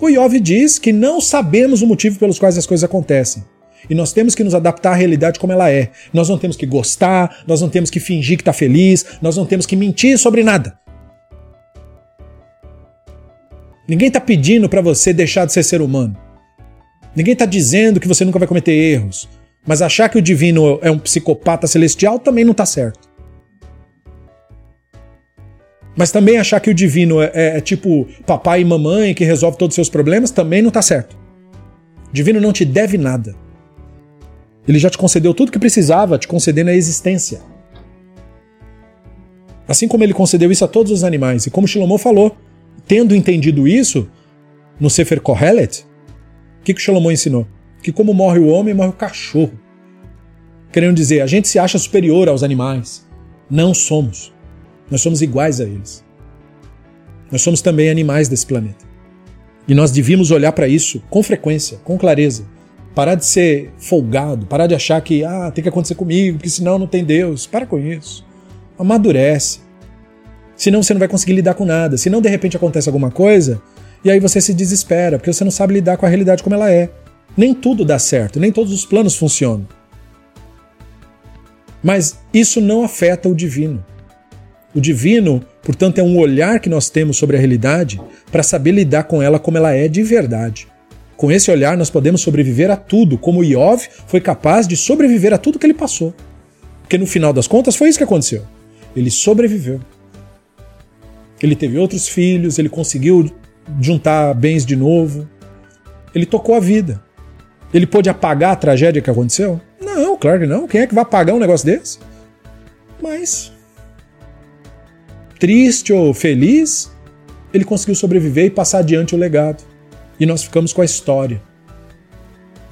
O Iov diz que não sabemos o motivo pelos quais as coisas acontecem. E nós temos que nos adaptar à realidade como ela é. Nós não temos que gostar, nós não temos que fingir que está feliz, nós não temos que mentir sobre nada. Ninguém está pedindo para você deixar de ser ser humano. Ninguém está dizendo que você nunca vai cometer erros. Mas achar que o divino é um psicopata celestial também não está certo. Mas também achar que o divino é, é, é, tipo papai e mamãe que resolve todos os seus problemas também não está certo. O divino não te deve nada. Ele já te concedeu tudo que precisava, te concedendo a existência. Assim como ele concedeu isso a todos os animais. E como Shlomo falou, tendo entendido isso, no Sefer Kohelet, o que, que Shlomo ensinou? Que como morre o homem, morre o cachorro. Querendo dizer, a gente se acha superior aos animais. Não somos. Nós somos iguais a eles. Nós somos também animais desse planeta. E nós devíamos olhar para isso com frequência, com clareza Parar de ser folgado, parar de achar que ah, tem que acontecer comigo, porque senão não tem Deus. Para com isso. Amadurece. Senão você não vai conseguir lidar com nada. Senão de repente acontece alguma coisa e aí você se desespera, porque você não sabe lidar com a realidade como ela é. Nem tudo dá certo, nem todos os planos funcionam. Mas isso não afeta o divino. O divino, portanto, é um olhar que nós temos sobre a realidade para saber lidar com ela como ela é de verdade. Com esse olhar, nós podemos sobreviver a tudo, como Iov foi capaz de sobreviver a tudo que ele passou. Porque no final das contas foi isso que aconteceu. Ele sobreviveu. Ele teve outros filhos, ele conseguiu juntar bens de novo. Ele tocou a vida. Ele pôde apagar a tragédia que aconteceu? Não, claro que não. Quem é que vai apagar um negócio desse? Mas, triste ou feliz, ele conseguiu sobreviver e passar adiante o legado e nós ficamos com a história.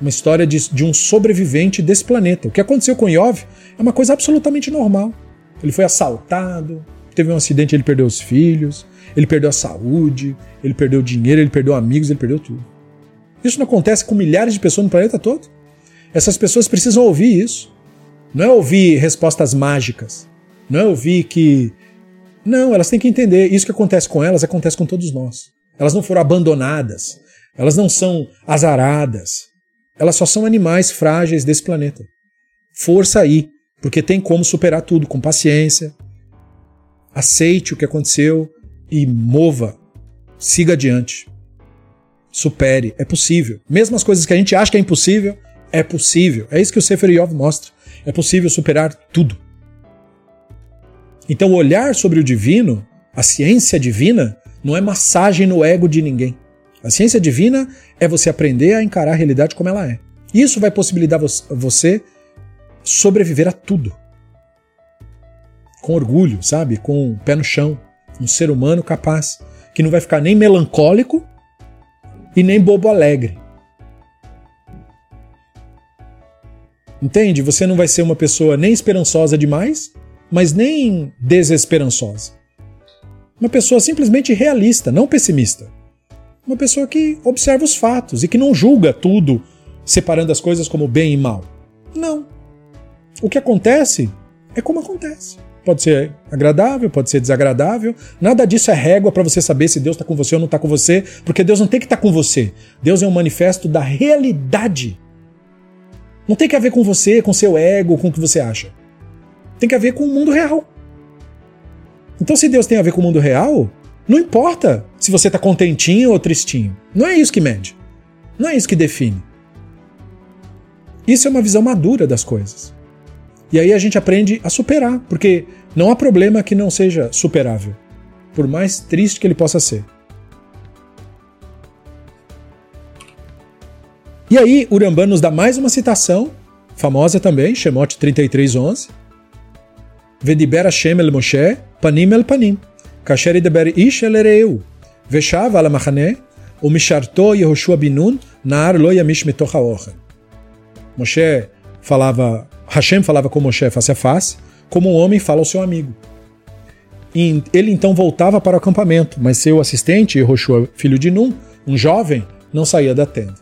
Uma história de, de um sobrevivente desse planeta. O que aconteceu com Iov é uma coisa absolutamente normal. Ele foi assaltado, teve um acidente, ele perdeu os filhos, ele perdeu a saúde, ele perdeu dinheiro, ele perdeu amigos, ele perdeu tudo. Isso não acontece com milhares de pessoas no planeta todo? Essas pessoas precisam ouvir isso. Não é ouvir respostas mágicas. Não é ouvir que. Não, elas têm que entender. Isso que acontece com elas acontece com todos nós. Elas não foram abandonadas. Elas não são azaradas. Elas só são animais frágeis desse planeta. Força aí, porque tem como superar tudo com paciência. Aceite o que aconteceu e mova. Siga adiante. Supere. É possível. Mesmo as coisas que a gente acha que é impossível, é possível. É isso que o Sefer Yov mostra. É possível superar tudo. Então, olhar sobre o divino, a ciência divina, não é massagem no ego de ninguém. A ciência divina é você aprender a encarar a realidade como ela é. Isso vai possibilitar você sobreviver a tudo. Com orgulho, sabe? Com o pé no chão. Um ser humano capaz, que não vai ficar nem melancólico e nem bobo alegre. Entende? Você não vai ser uma pessoa nem esperançosa demais, mas nem desesperançosa. Uma pessoa simplesmente realista, não pessimista. Uma pessoa que observa os fatos e que não julga tudo, separando as coisas como bem e mal. Não. O que acontece é como acontece. Pode ser agradável, pode ser desagradável. Nada disso é régua para você saber se Deus está com você ou não está com você, porque Deus não tem que estar tá com você. Deus é um manifesto da realidade. Não tem que ver com você, com seu ego, com o que você acha. Tem que ver com o mundo real. Então, se Deus tem a ver com o mundo real, não importa se você está contentinho ou tristinho. Não é isso que mede. Não é isso que define. Isso é uma visão madura das coisas. E aí a gente aprende a superar, porque não há problema que não seja superável, por mais triste que ele possa ser. E aí, Urambá nos dá mais uma citação, famosa também, Shemot 33:11. Vediber Hashem el Moshe, panim el panim, kasher idaber ish el ereu, veshav al המחנה, ומשרתו יהושע בן נון, נער לא ימיש מתוך האוכל. Moshe falava, Hashem falava com Moshe face a face, como um homem fala ao seu amigo. E ele então voltava para o acampamento, mas seu assistente, Yehoshua, filho de Num, um jovem, não saía da tenda.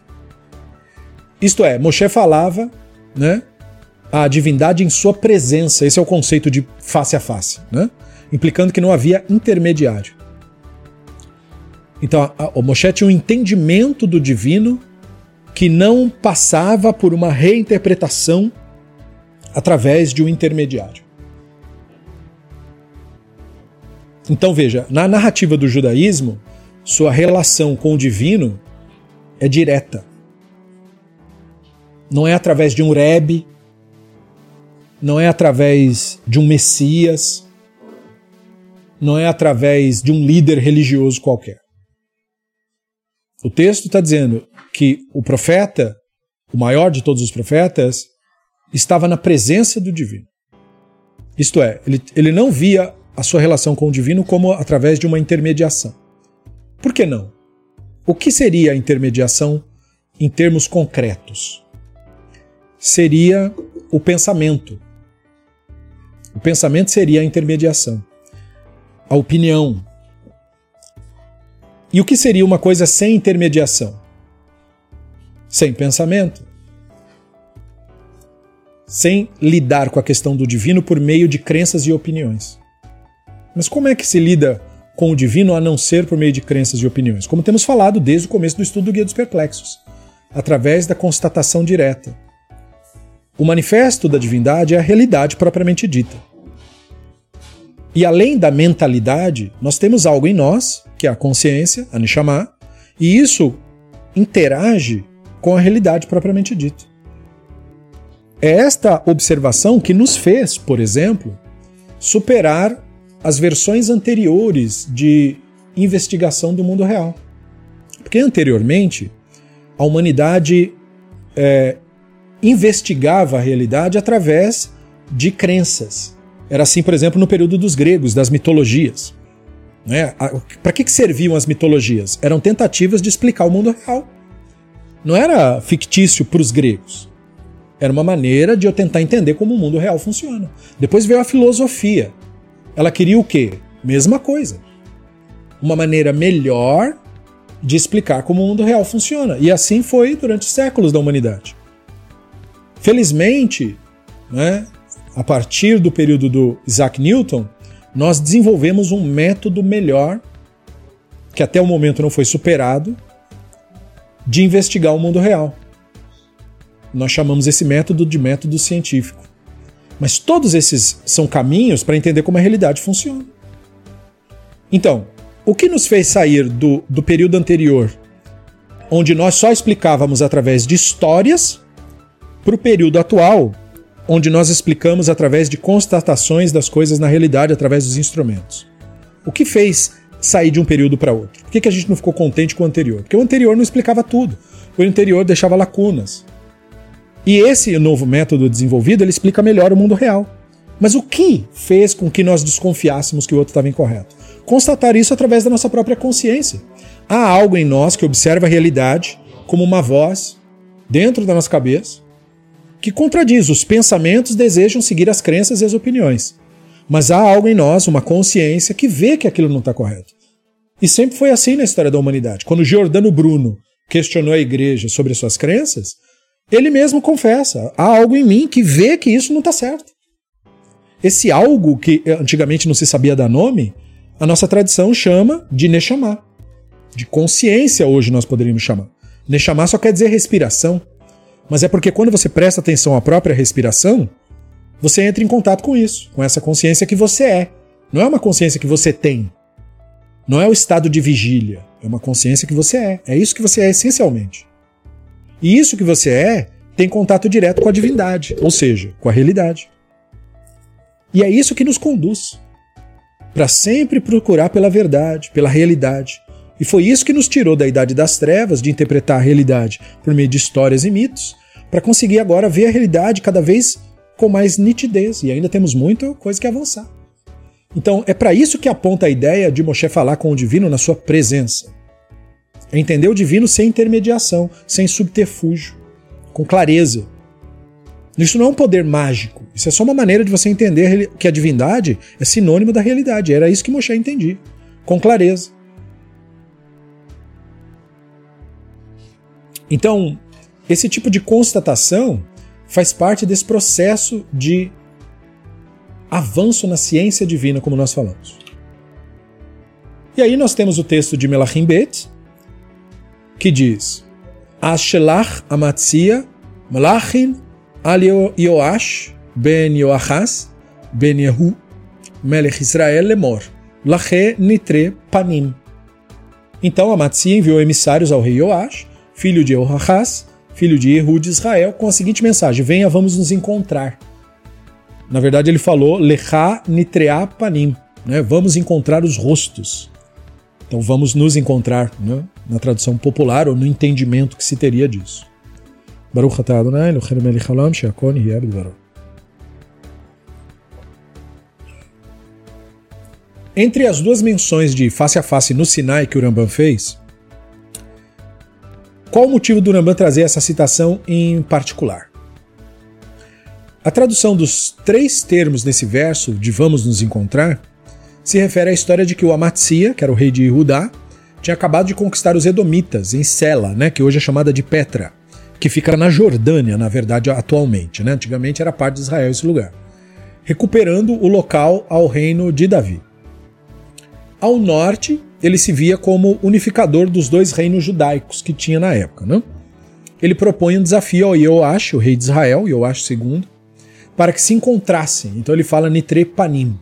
Isto é, Moshe falava, né, a divindade em sua presença. Esse é o conceito de face a face, né? Implicando que não havia intermediário. Então, a, o Moshe tinha um entendimento do divino que não passava por uma reinterpretação através de um intermediário. Então veja, na narrativa do judaísmo, sua relação com o divino é direta. Não é através de um rebe, não é através de um messias, não é através de um líder religioso qualquer. O texto está dizendo que o profeta, o maior de todos os profetas, estava na presença do divino. Isto é, ele, ele não via a sua relação com o divino como através de uma intermediação. Por que não? O que seria a intermediação em termos concretos? Seria o pensamento. O pensamento seria a intermediação. A opinião, e o que seria uma coisa sem intermediação? Sem pensamento. Sem lidar com a questão do divino por meio de crenças e opiniões. Mas como é que se lida com o divino a não ser por meio de crenças e opiniões? Como temos falado desde o começo do estudo do Guia dos Perplexos, através da constatação direta. O manifesto da divindade é a realidade propriamente dita. E além da mentalidade, nós temos algo em nós, que é a consciência, a Neshama, e isso interage com a realidade propriamente dita. É esta observação que nos fez, por exemplo, superar as versões anteriores de investigação do mundo real. Porque anteriormente, a humanidade é, investigava a realidade através de crenças, era assim, por exemplo, no período dos gregos, das mitologias. Né? Para que, que serviam as mitologias? Eram tentativas de explicar o mundo real. Não era fictício para os gregos. Era uma maneira de eu tentar entender como o mundo real funciona. Depois veio a filosofia. Ela queria o quê? Mesma coisa. Uma maneira melhor de explicar como o mundo real funciona. E assim foi durante os séculos da humanidade. Felizmente, né, a partir do período do Isaac Newton, nós desenvolvemos um método melhor, que até o momento não foi superado, de investigar o mundo real. Nós chamamos esse método de método científico. Mas todos esses são caminhos para entender como a realidade funciona. Então, o que nos fez sair do, do período anterior, onde nós só explicávamos através de histórias, para o período atual, onde nós explicamos através de constatações das coisas na realidade através dos instrumentos. O que fez sair de um período para outro? Por que, que a gente não ficou contente com o anterior? Porque o anterior não explicava tudo. O anterior deixava lacunas. E esse novo método desenvolvido, ele explica melhor o mundo real. Mas o que fez com que nós desconfiássemos que o outro estava incorreto? Constatar isso através da nossa própria consciência. Há algo em nós que observa a realidade como uma voz dentro da nossa cabeça que contradiz. Os pensamentos desejam seguir as crenças e as opiniões. Mas há algo em nós, uma consciência, que vê que aquilo não está correto. E sempre foi assim na história da humanidade. Quando Giordano Bruno questionou a igreja sobre as suas crenças, ele mesmo confessa: há algo em mim que vê que isso não está certo. Esse algo que antigamente não se sabia dar nome, a nossa tradição chama de Neshama. De consciência, hoje nós poderíamos chamar. Neshama só quer dizer respiração. Mas é porque quando você presta atenção à própria respiração, você entra em contato com isso, com essa consciência que você é. Não é uma consciência que você tem. Não é o estado de vigília. É uma consciência que você é. É isso que você é essencialmente. E isso que você é tem contato direto com a divindade, ou seja, com a realidade. E é isso que nos conduz para sempre procurar pela verdade, pela realidade. E foi isso que nos tirou da idade das trevas, de interpretar a realidade por meio de histórias e mitos, para conseguir agora ver a realidade cada vez com mais nitidez. E ainda temos muita coisa que avançar. Então, é para isso que aponta a ideia de Moshe falar com o divino na sua presença. É entender o divino sem intermediação, sem subterfúgio, com clareza. Isso não é um poder mágico. Isso é só uma maneira de você entender que a divindade é sinônimo da realidade. Era isso que Moshe entendia, com clareza. Então, esse tipo de constatação faz parte desse processo de avanço na ciência divina, como nós falamos. E aí nós temos o texto de Melachim Bet, que diz: Ashelach Amatzia Melachim al Yoash ben Yoachaz ben Yehu Melech Israel lemor Lache Nitre Panim. Então Amatzia enviou emissários ao rei Yoash, filho de Yoachaz, filho de Yehu de Israel, com a seguinte mensagem: Venha, vamos nos encontrar. Na verdade, ele falou Lecha Nitrea Panim, né? vamos encontrar os rostos. Então vamos nos encontrar, né? na tradução popular ou no entendimento que se teria disso. Baruch atah Adonai, melech haolam. Entre as duas menções de face a face no Sinai que o Rambam fez, qual o motivo do Rambam trazer essa citação em particular? A tradução dos três termos nesse verso, de vamos nos encontrar, se refere à história de que o Amatzia, que era o rei de Judá, tinha acabado de conquistar os Edomitas, em Sela, né, que hoje é chamada de Petra, que fica na Jordânia, na verdade, atualmente. Né? Antigamente era parte de Israel esse lugar. Recuperando o local ao reino de Davi. Ao norte, ele se via como unificador dos dois reinos judaicos que tinha na época. Né? Ele propõe um desafio ao Yoash, o rei de Israel, Yoash II, para que se encontrassem. Então ele fala Nitre Panim.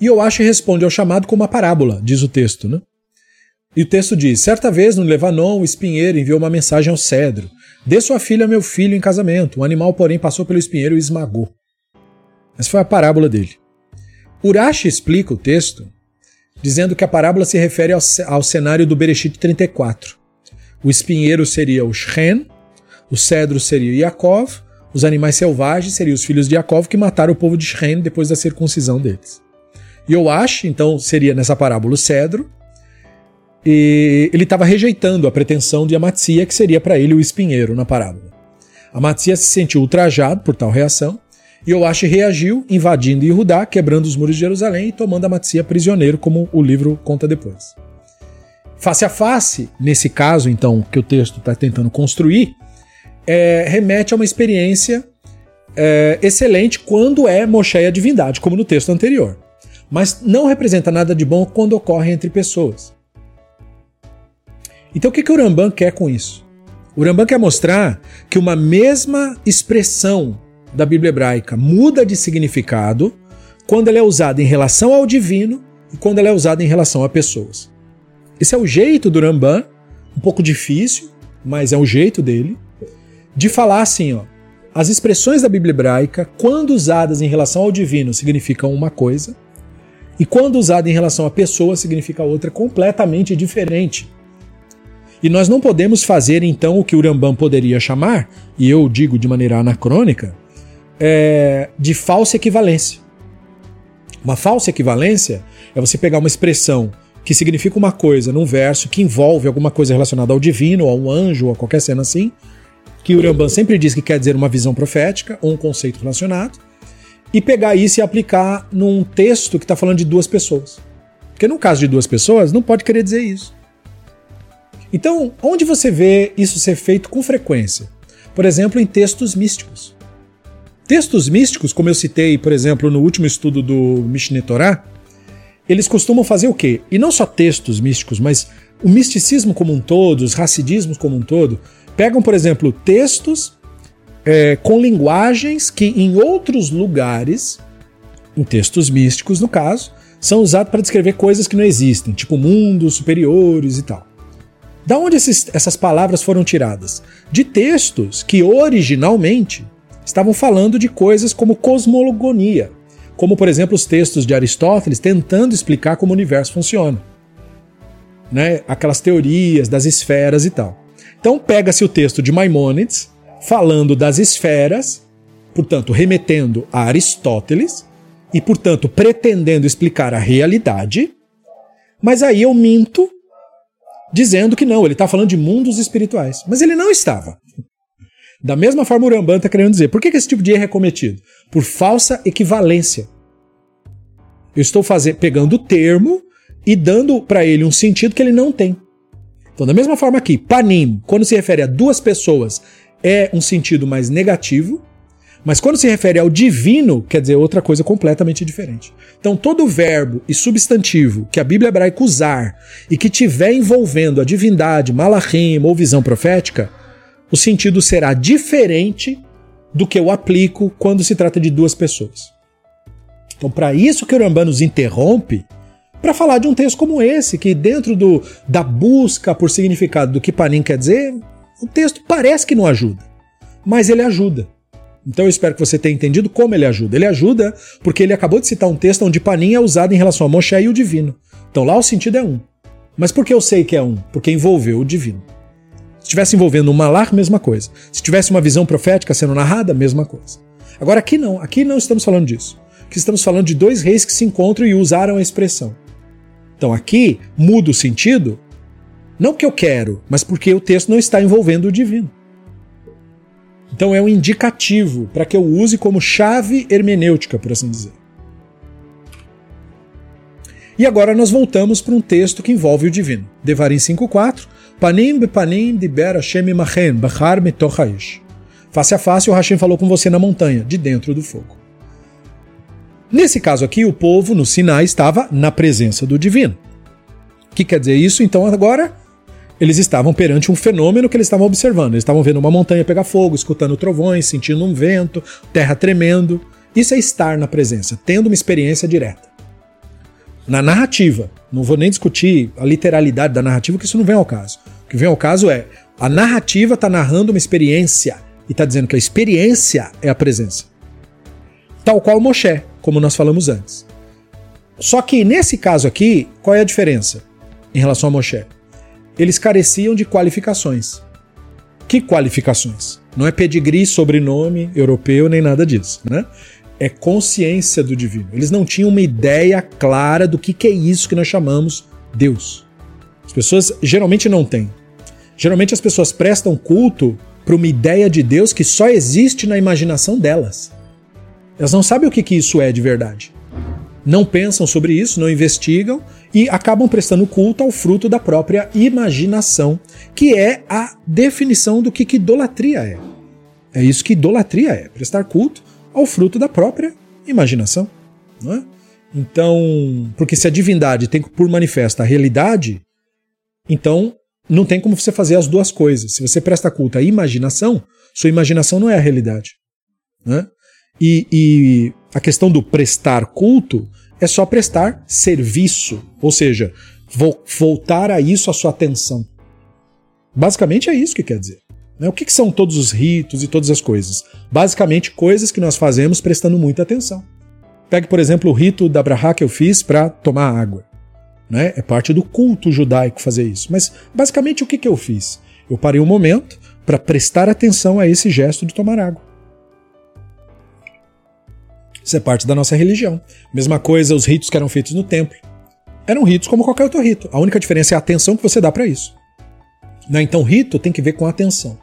E Yoash responde ao chamado com uma parábola, diz o texto, né? E o texto diz: Certa vez no Levanon, o espinheiro enviou uma mensagem ao cedro: Dê sua filha a meu filho em casamento. O animal, porém, passou pelo espinheiro e esmagou. Essa foi a parábola dele. Urashi explica o texto dizendo que a parábola se refere ao, ao cenário do Bereshit 34. O espinheiro seria o Shen, o cedro seria Yaakov, os animais selvagens seriam os filhos de Yaakov que mataram o povo de Shem depois da circuncisão deles. Yoash, então, seria nessa parábola o cedro, e ele estava rejeitando a pretensão de Amatzia, que seria para ele o espinheiro na parábola. Amatzia se sentiu ultrajado por tal reação, e Yoash reagiu, invadindo Yehudá, quebrando os muros de Jerusalém e tomando Amatzia prisioneiro, como o livro conta depois. Face a face, nesse caso, então, que o texto está tentando construir, é, remete a uma experiência é, excelente quando é Moshe a divindade, como no texto anterior. Mas não representa nada de bom quando ocorre entre pessoas. Então o que, que o Rambam quer com isso? O Rambam quer mostrar que uma mesma expressão da Bíblia hebraica muda de significado quando ela é usada em relação ao divino e quando ela é usada em relação a pessoas. Esse é o jeito do Rambam, um pouco difícil, mas é o jeito dele de falar assim, ó, as expressões da Bíblia hebraica, quando usadas em relação ao divino, significam uma coisa, e quando usada em relação à pessoa, significa outra completamente diferente. E nós não podemos fazer então o que o Rambam poderia chamar, e eu digo de maneira anacrônica, é, de falsa equivalência. Uma falsa equivalência é você pegar uma expressão que significa uma coisa num verso que envolve alguma coisa relacionada ao divino, a um anjo, ou a qualquer cena assim, que o Rambam sempre diz que quer dizer uma visão profética ou um conceito relacionado, e pegar isso e aplicar num texto que está falando de duas pessoas. Porque no caso de duas pessoas, não pode querer dizer isso. Então, onde você vê isso ser feito com frequência? Por exemplo, em textos místicos. Textos místicos, como eu citei, por exemplo, no último estudo do Mishneh Torah, eles costumam fazer o quê? E não só textos místicos, mas o misticismo como um todo, os racidismos como um todo, pegam, por exemplo, textos é, com linguagens que em outros lugares, em textos místicos no caso, são usados para descrever coisas que não existem, tipo mundos superiores e tal. Da onde esses, essas palavras foram tiradas? De textos que originalmente estavam falando de coisas como cosmogonia, como por exemplo os textos de Aristóteles tentando explicar como o universo funciona. Né? Aquelas teorias das esferas e tal. Então pega-se o texto de Maimônides, falando das esferas, portanto, remetendo a Aristóteles e, portanto, pretendendo explicar a realidade, mas aí eu minto dizendo que não, ele está falando de mundos espirituais. Mas ele não estava. Da mesma forma, o Uramban está querendo dizer. Por que, que esse tipo de erro é cometido? Por falsa equivalência. Eu estou fazendo, pegando o termo e dando para ele um sentido que ele não tem. Então, da mesma forma aqui, panim, quando se refere a duas pessoas é um sentido mais negativo, mas quando se refere ao divino, quer dizer outra coisa completamente diferente. Então, todo verbo e substantivo que a Bíblia hebraica usar e que tiver envolvendo a divindade, malachim ou visão profética, o sentido será diferente do que eu aplico quando se trata de duas pessoas. Então, para isso que o Rambam nos interrompe, para falar de um texto como esse, que dentro do, da busca por significado do que Panim quer dizer, o texto parece que não ajuda, mas ele ajuda. Então eu espero que você tenha entendido como ele ajuda. Ele ajuda porque ele acabou de citar um texto onde Panim é usado em relação a Moshe e o divino. Então lá o sentido é um. Mas por que eu sei que é um? Porque envolveu o divino. Se estivesse envolvendo um malar, mesma coisa. Se tivesse uma visão profética sendo narrada, mesma coisa. Agora aqui não, aqui não estamos falando disso. Aqui estamos falando de dois reis que se encontram e usaram a expressão. Então aqui muda o sentido não que eu quero, mas porque o texto não está envolvendo o divino. Então é um indicativo para que eu use como chave hermenêutica, por assim dizer. E agora nós voltamos para um texto que envolve o divino. Devarim 5.4 Panim bepanim diber Hashem machen bachar mitochaish. Face a face o Hashem falou com você na montanha, de dentro do fogo. Nesse caso aqui, o povo no Sinai estava na presença do divino. O que quer dizer isso? Então agora eles estavam perante um fenômeno que eles estavam observando. Eles estavam vendo uma montanha pegar fogo, escutando trovões, sentindo um vento, terra tremendo. Isso é estar na presença, tendo uma experiência direta. Na narrativa, não vou nem discutir a literalidade da narrativa, que isso não vem ao caso. O que vem ao caso é a narrativa está narrando uma experiência e está dizendo que a experiência é a presença. Tal qual Moshe, como nós falamos antes. Só que nesse caso aqui, qual é a diferença em relação a Moshe? eles careciam de qualificações. Que qualificações? Não é pedigree, sobrenome europeu, nem nada disso, né? É consciência do divino. Eles não tinham uma ideia clara do que, que é isso que nós chamamos Deus. As pessoas geralmente não têm. Geralmente as pessoas prestam culto para uma ideia de Deus que só existe na imaginação delas. Elas não sabem o que, que isso é de verdade. Não pensam sobre isso, não investigam e acabam prestando culto ao fruto da própria imaginação, que é a definição do que, que idolatria é. É isso que idolatria é, prestar culto ao fruto da própria imaginação. Não é? Então, porque se a divindade tem por manifesta a realidade, então não tem como você fazer as duas coisas. Se você presta culto à imaginação, sua imaginação não é a realidade. Né? E, e a questão do prestar culto é só prestar serviço, ou seja, voltar a isso a sua atenção. Basicamente é isso que quer dizer. Né? O que, que são todos os ritos e todas as coisas? Basicamente, coisas que nós fazemos prestando muita atenção. Pegue, por exemplo, o rito da Brahá que eu fiz para tomar água. Né? É parte do culto judaico fazer isso. Mas, basicamente, o que, que eu fiz? Eu parei um momento para prestar atenção a esse gesto de tomar água. Isso é parte da nossa religião. Mesma coisa, os ritos que eram feitos no templo. Eram ritos como qualquer outro rito. A única diferença é a atenção que você dá para isso. Né? Então, rito tem que ver com atenção.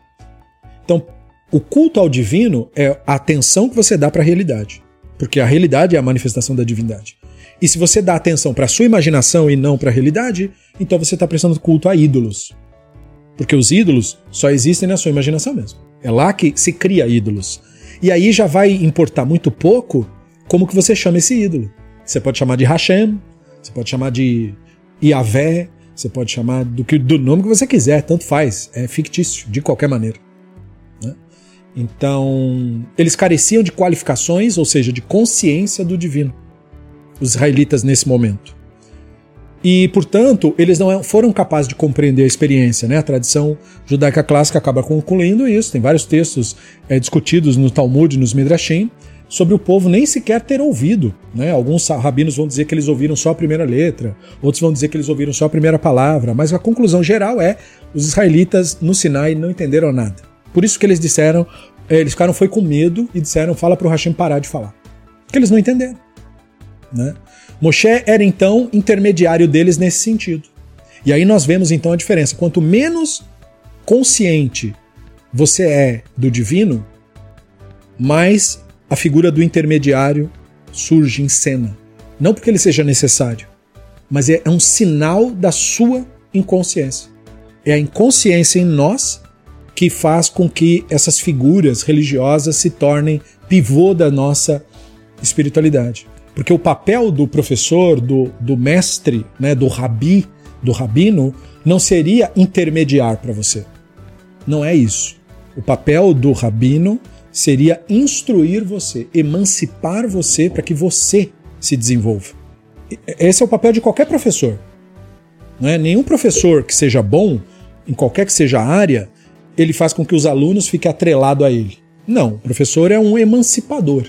Então, o culto ao divino é a atenção que você dá para a realidade. porque a realidade é a manifestação da divindade. E se você dá atenção para a sua imaginação e não para a realidade, então você está prestando culto a ídolos. Porque os ídolos só existem na sua imaginação mesmo. É lá que se cria ídolos. E aí já vai importar muito pouco como que você chama esse ídolo. Você pode chamar de Hashem, você pode chamar de Iavé, você pode chamar do, que, do nome que você quiser, tanto faz. É fictício, de qualquer maneira. Então, eles careciam de qualificações, ou seja, de consciência do divino, os israelitas nesse momento. E, portanto, eles não foram capazes de compreender a experiência. Né? A tradição judaica clássica acaba concluindo isso. Tem vários textos é, discutidos no Talmud, nos Midrashim, sobre o povo nem sequer ter ouvido. Né? Alguns rabinos vão dizer que eles ouviram só a primeira letra, outros vão dizer que eles ouviram só a primeira palavra, mas a conclusão geral é os israelitas no Sinai não entenderam nada. Por isso que eles disseram, eh, eles ficaram foi com medo e disseram fala para o Hashem parar de falar. Porque eles não entenderam. Né? Moshe era então intermediário deles nesse sentido. E aí nós vemos então a diferença. Quanto menos consciente você é do divino, mais a figura do intermediário surge em cena. Não porque ele seja necessário, mas é, um sinal da sua inconsciência. É a inconsciência em nós que faz com que essas figuras religiosas se tornem pivô da nossa espiritualidade. Porque o papel do professor, do, do mestre, né, do rabi, do rabino, não seria intermediar para você. Não é isso. O papel do rabino seria instruir você, emancipar você para que você se desenvolva. Esse é o papel de qualquer professor. Não é? Nenhum professor que seja bom, em qualquer que seja a área, ele faz com que os alunos fiquem atrelados a ele. Não, o professor é um emancipador.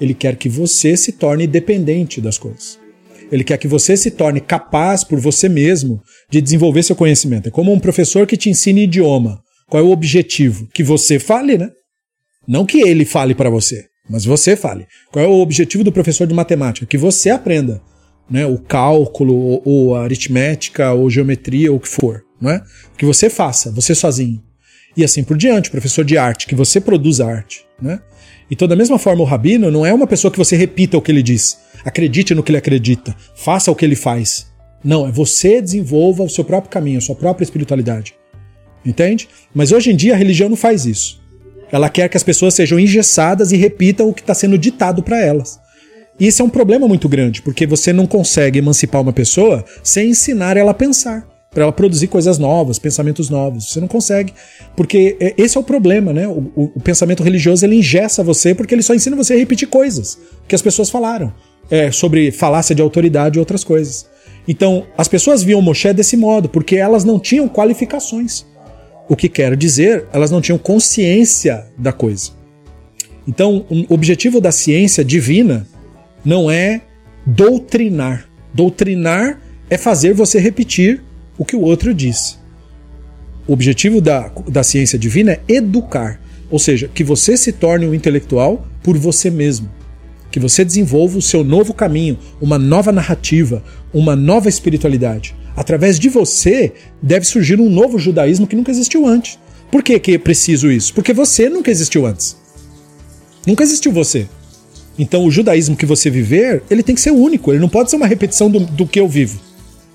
Ele quer que você se torne dependente das coisas. Ele quer que você se torne capaz por você mesmo de desenvolver seu conhecimento. É como um professor que te ensina idioma. Qual é o objetivo? Que você fale, né? Não que ele fale para você, mas você fale. Qual é o objetivo do professor de matemática? Que você aprenda né, o cálculo, ou, ou aritmética, ou geometria, ou o que for. Não é? Que você faça, você sozinho. E assim por diante, professor de arte, que você produza arte. Né? Então, da mesma forma, o rabino não é uma pessoa que você repita o que ele diz. Acredite no que ele acredita. Faça o que ele faz. Não, é você desenvolva o seu próprio caminho, a sua própria espiritualidade. Entende? Mas hoje em dia a religião não faz isso. Ela quer que as pessoas sejam engessadas e repitam o que está sendo ditado para elas. E isso é um problema muito grande, porque você não consegue emancipar uma pessoa sem ensinar ela a pensar, para ela produzir coisas novas, pensamentos novos. Você não consegue, porque é, esse é o problema, né? O, o, o pensamento religioso ele engessa você porque ele só ensina você a repetir coisas que as pessoas falaram é, sobre falácia de autoridade e outras coisas. Então, as pessoas viam Moshe desse modo, porque elas não tinham qualificações. O que quero dizer, elas não tinham consciência da coisa. Então, o objetivo da ciência divina não é doutrinar. Doutrinar é fazer você repetir o que o outro diz. O objetivo da, da ciência divina é educar, ou seja, que você se torne um intelectual por você mesmo. Que você desenvolva o seu novo caminho, uma nova narrativa, uma nova espiritualidade através de você, deve surgir um novo judaísmo que nunca existiu antes. Por que, é preciso isso? Porque você nunca existiu antes. Nunca existiu você. Então o judaísmo que você viver, ele tem que ser único, ele não pode ser uma repetição do, do que eu vivo.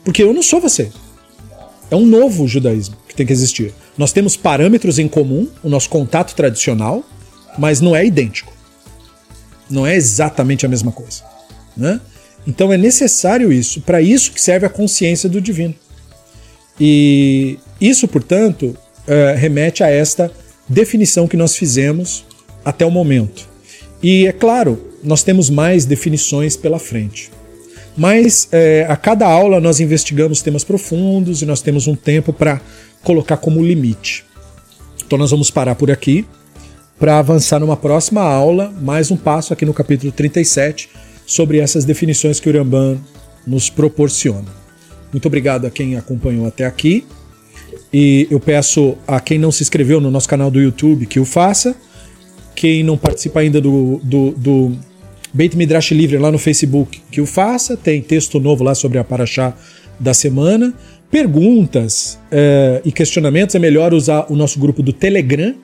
Porque eu não sou você. É um novo judaísmo que tem que existir. Nós temos parâmetros em comum, o nosso contato tradicional, mas não é idêntico. Não é exatamente a mesma coisa. Né? Então é necessário isso, para isso que serve a consciência do divino. E isso, portanto, é, remete a esta definição que nós fizemos até o momento. E é claro, nós temos mais definições pela frente. Mas é, a cada aula nós investigamos temas profundos e nós temos um tempo para colocar como limite. Então nós vamos parar por aqui para avançar numa próxima aula, mais um passo aqui no capítulo 37, sobre essas definições que o Ramban nos proporciona. Muito obrigado a quem acompanhou até aqui. E eu peço a quem não se inscreveu no nosso canal do YouTube que o faça. Quem não participa ainda do, do, do Beit Midrash Livre lá no Facebook, que o faça. Tem texto novo lá sobre a Paraxá da semana. Perguntas é, e questionamentos, é melhor usar o nosso grupo do Telegram.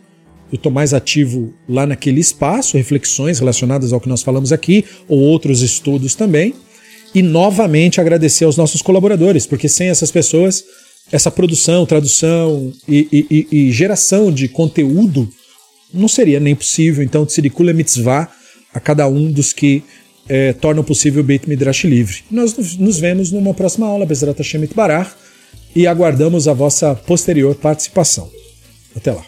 eu estou mais ativo lá naquele espaço, reflexões relacionadas ao que nós falamos aqui, ou outros estudos também. E novamente agradecer aos nossos colaboradores, porque sem essas pessoas, essa produção, tradução e, e, e geração de conteúdo não seria nem possível. Então, Tsirikula Mitzvah a cada um dos que é, tornam possível o Beit Midrash livre. Nós nos vemos numa próxima aula, Bezrat Hashem Barar, e aguardamos a vossa posterior participação. Até lá.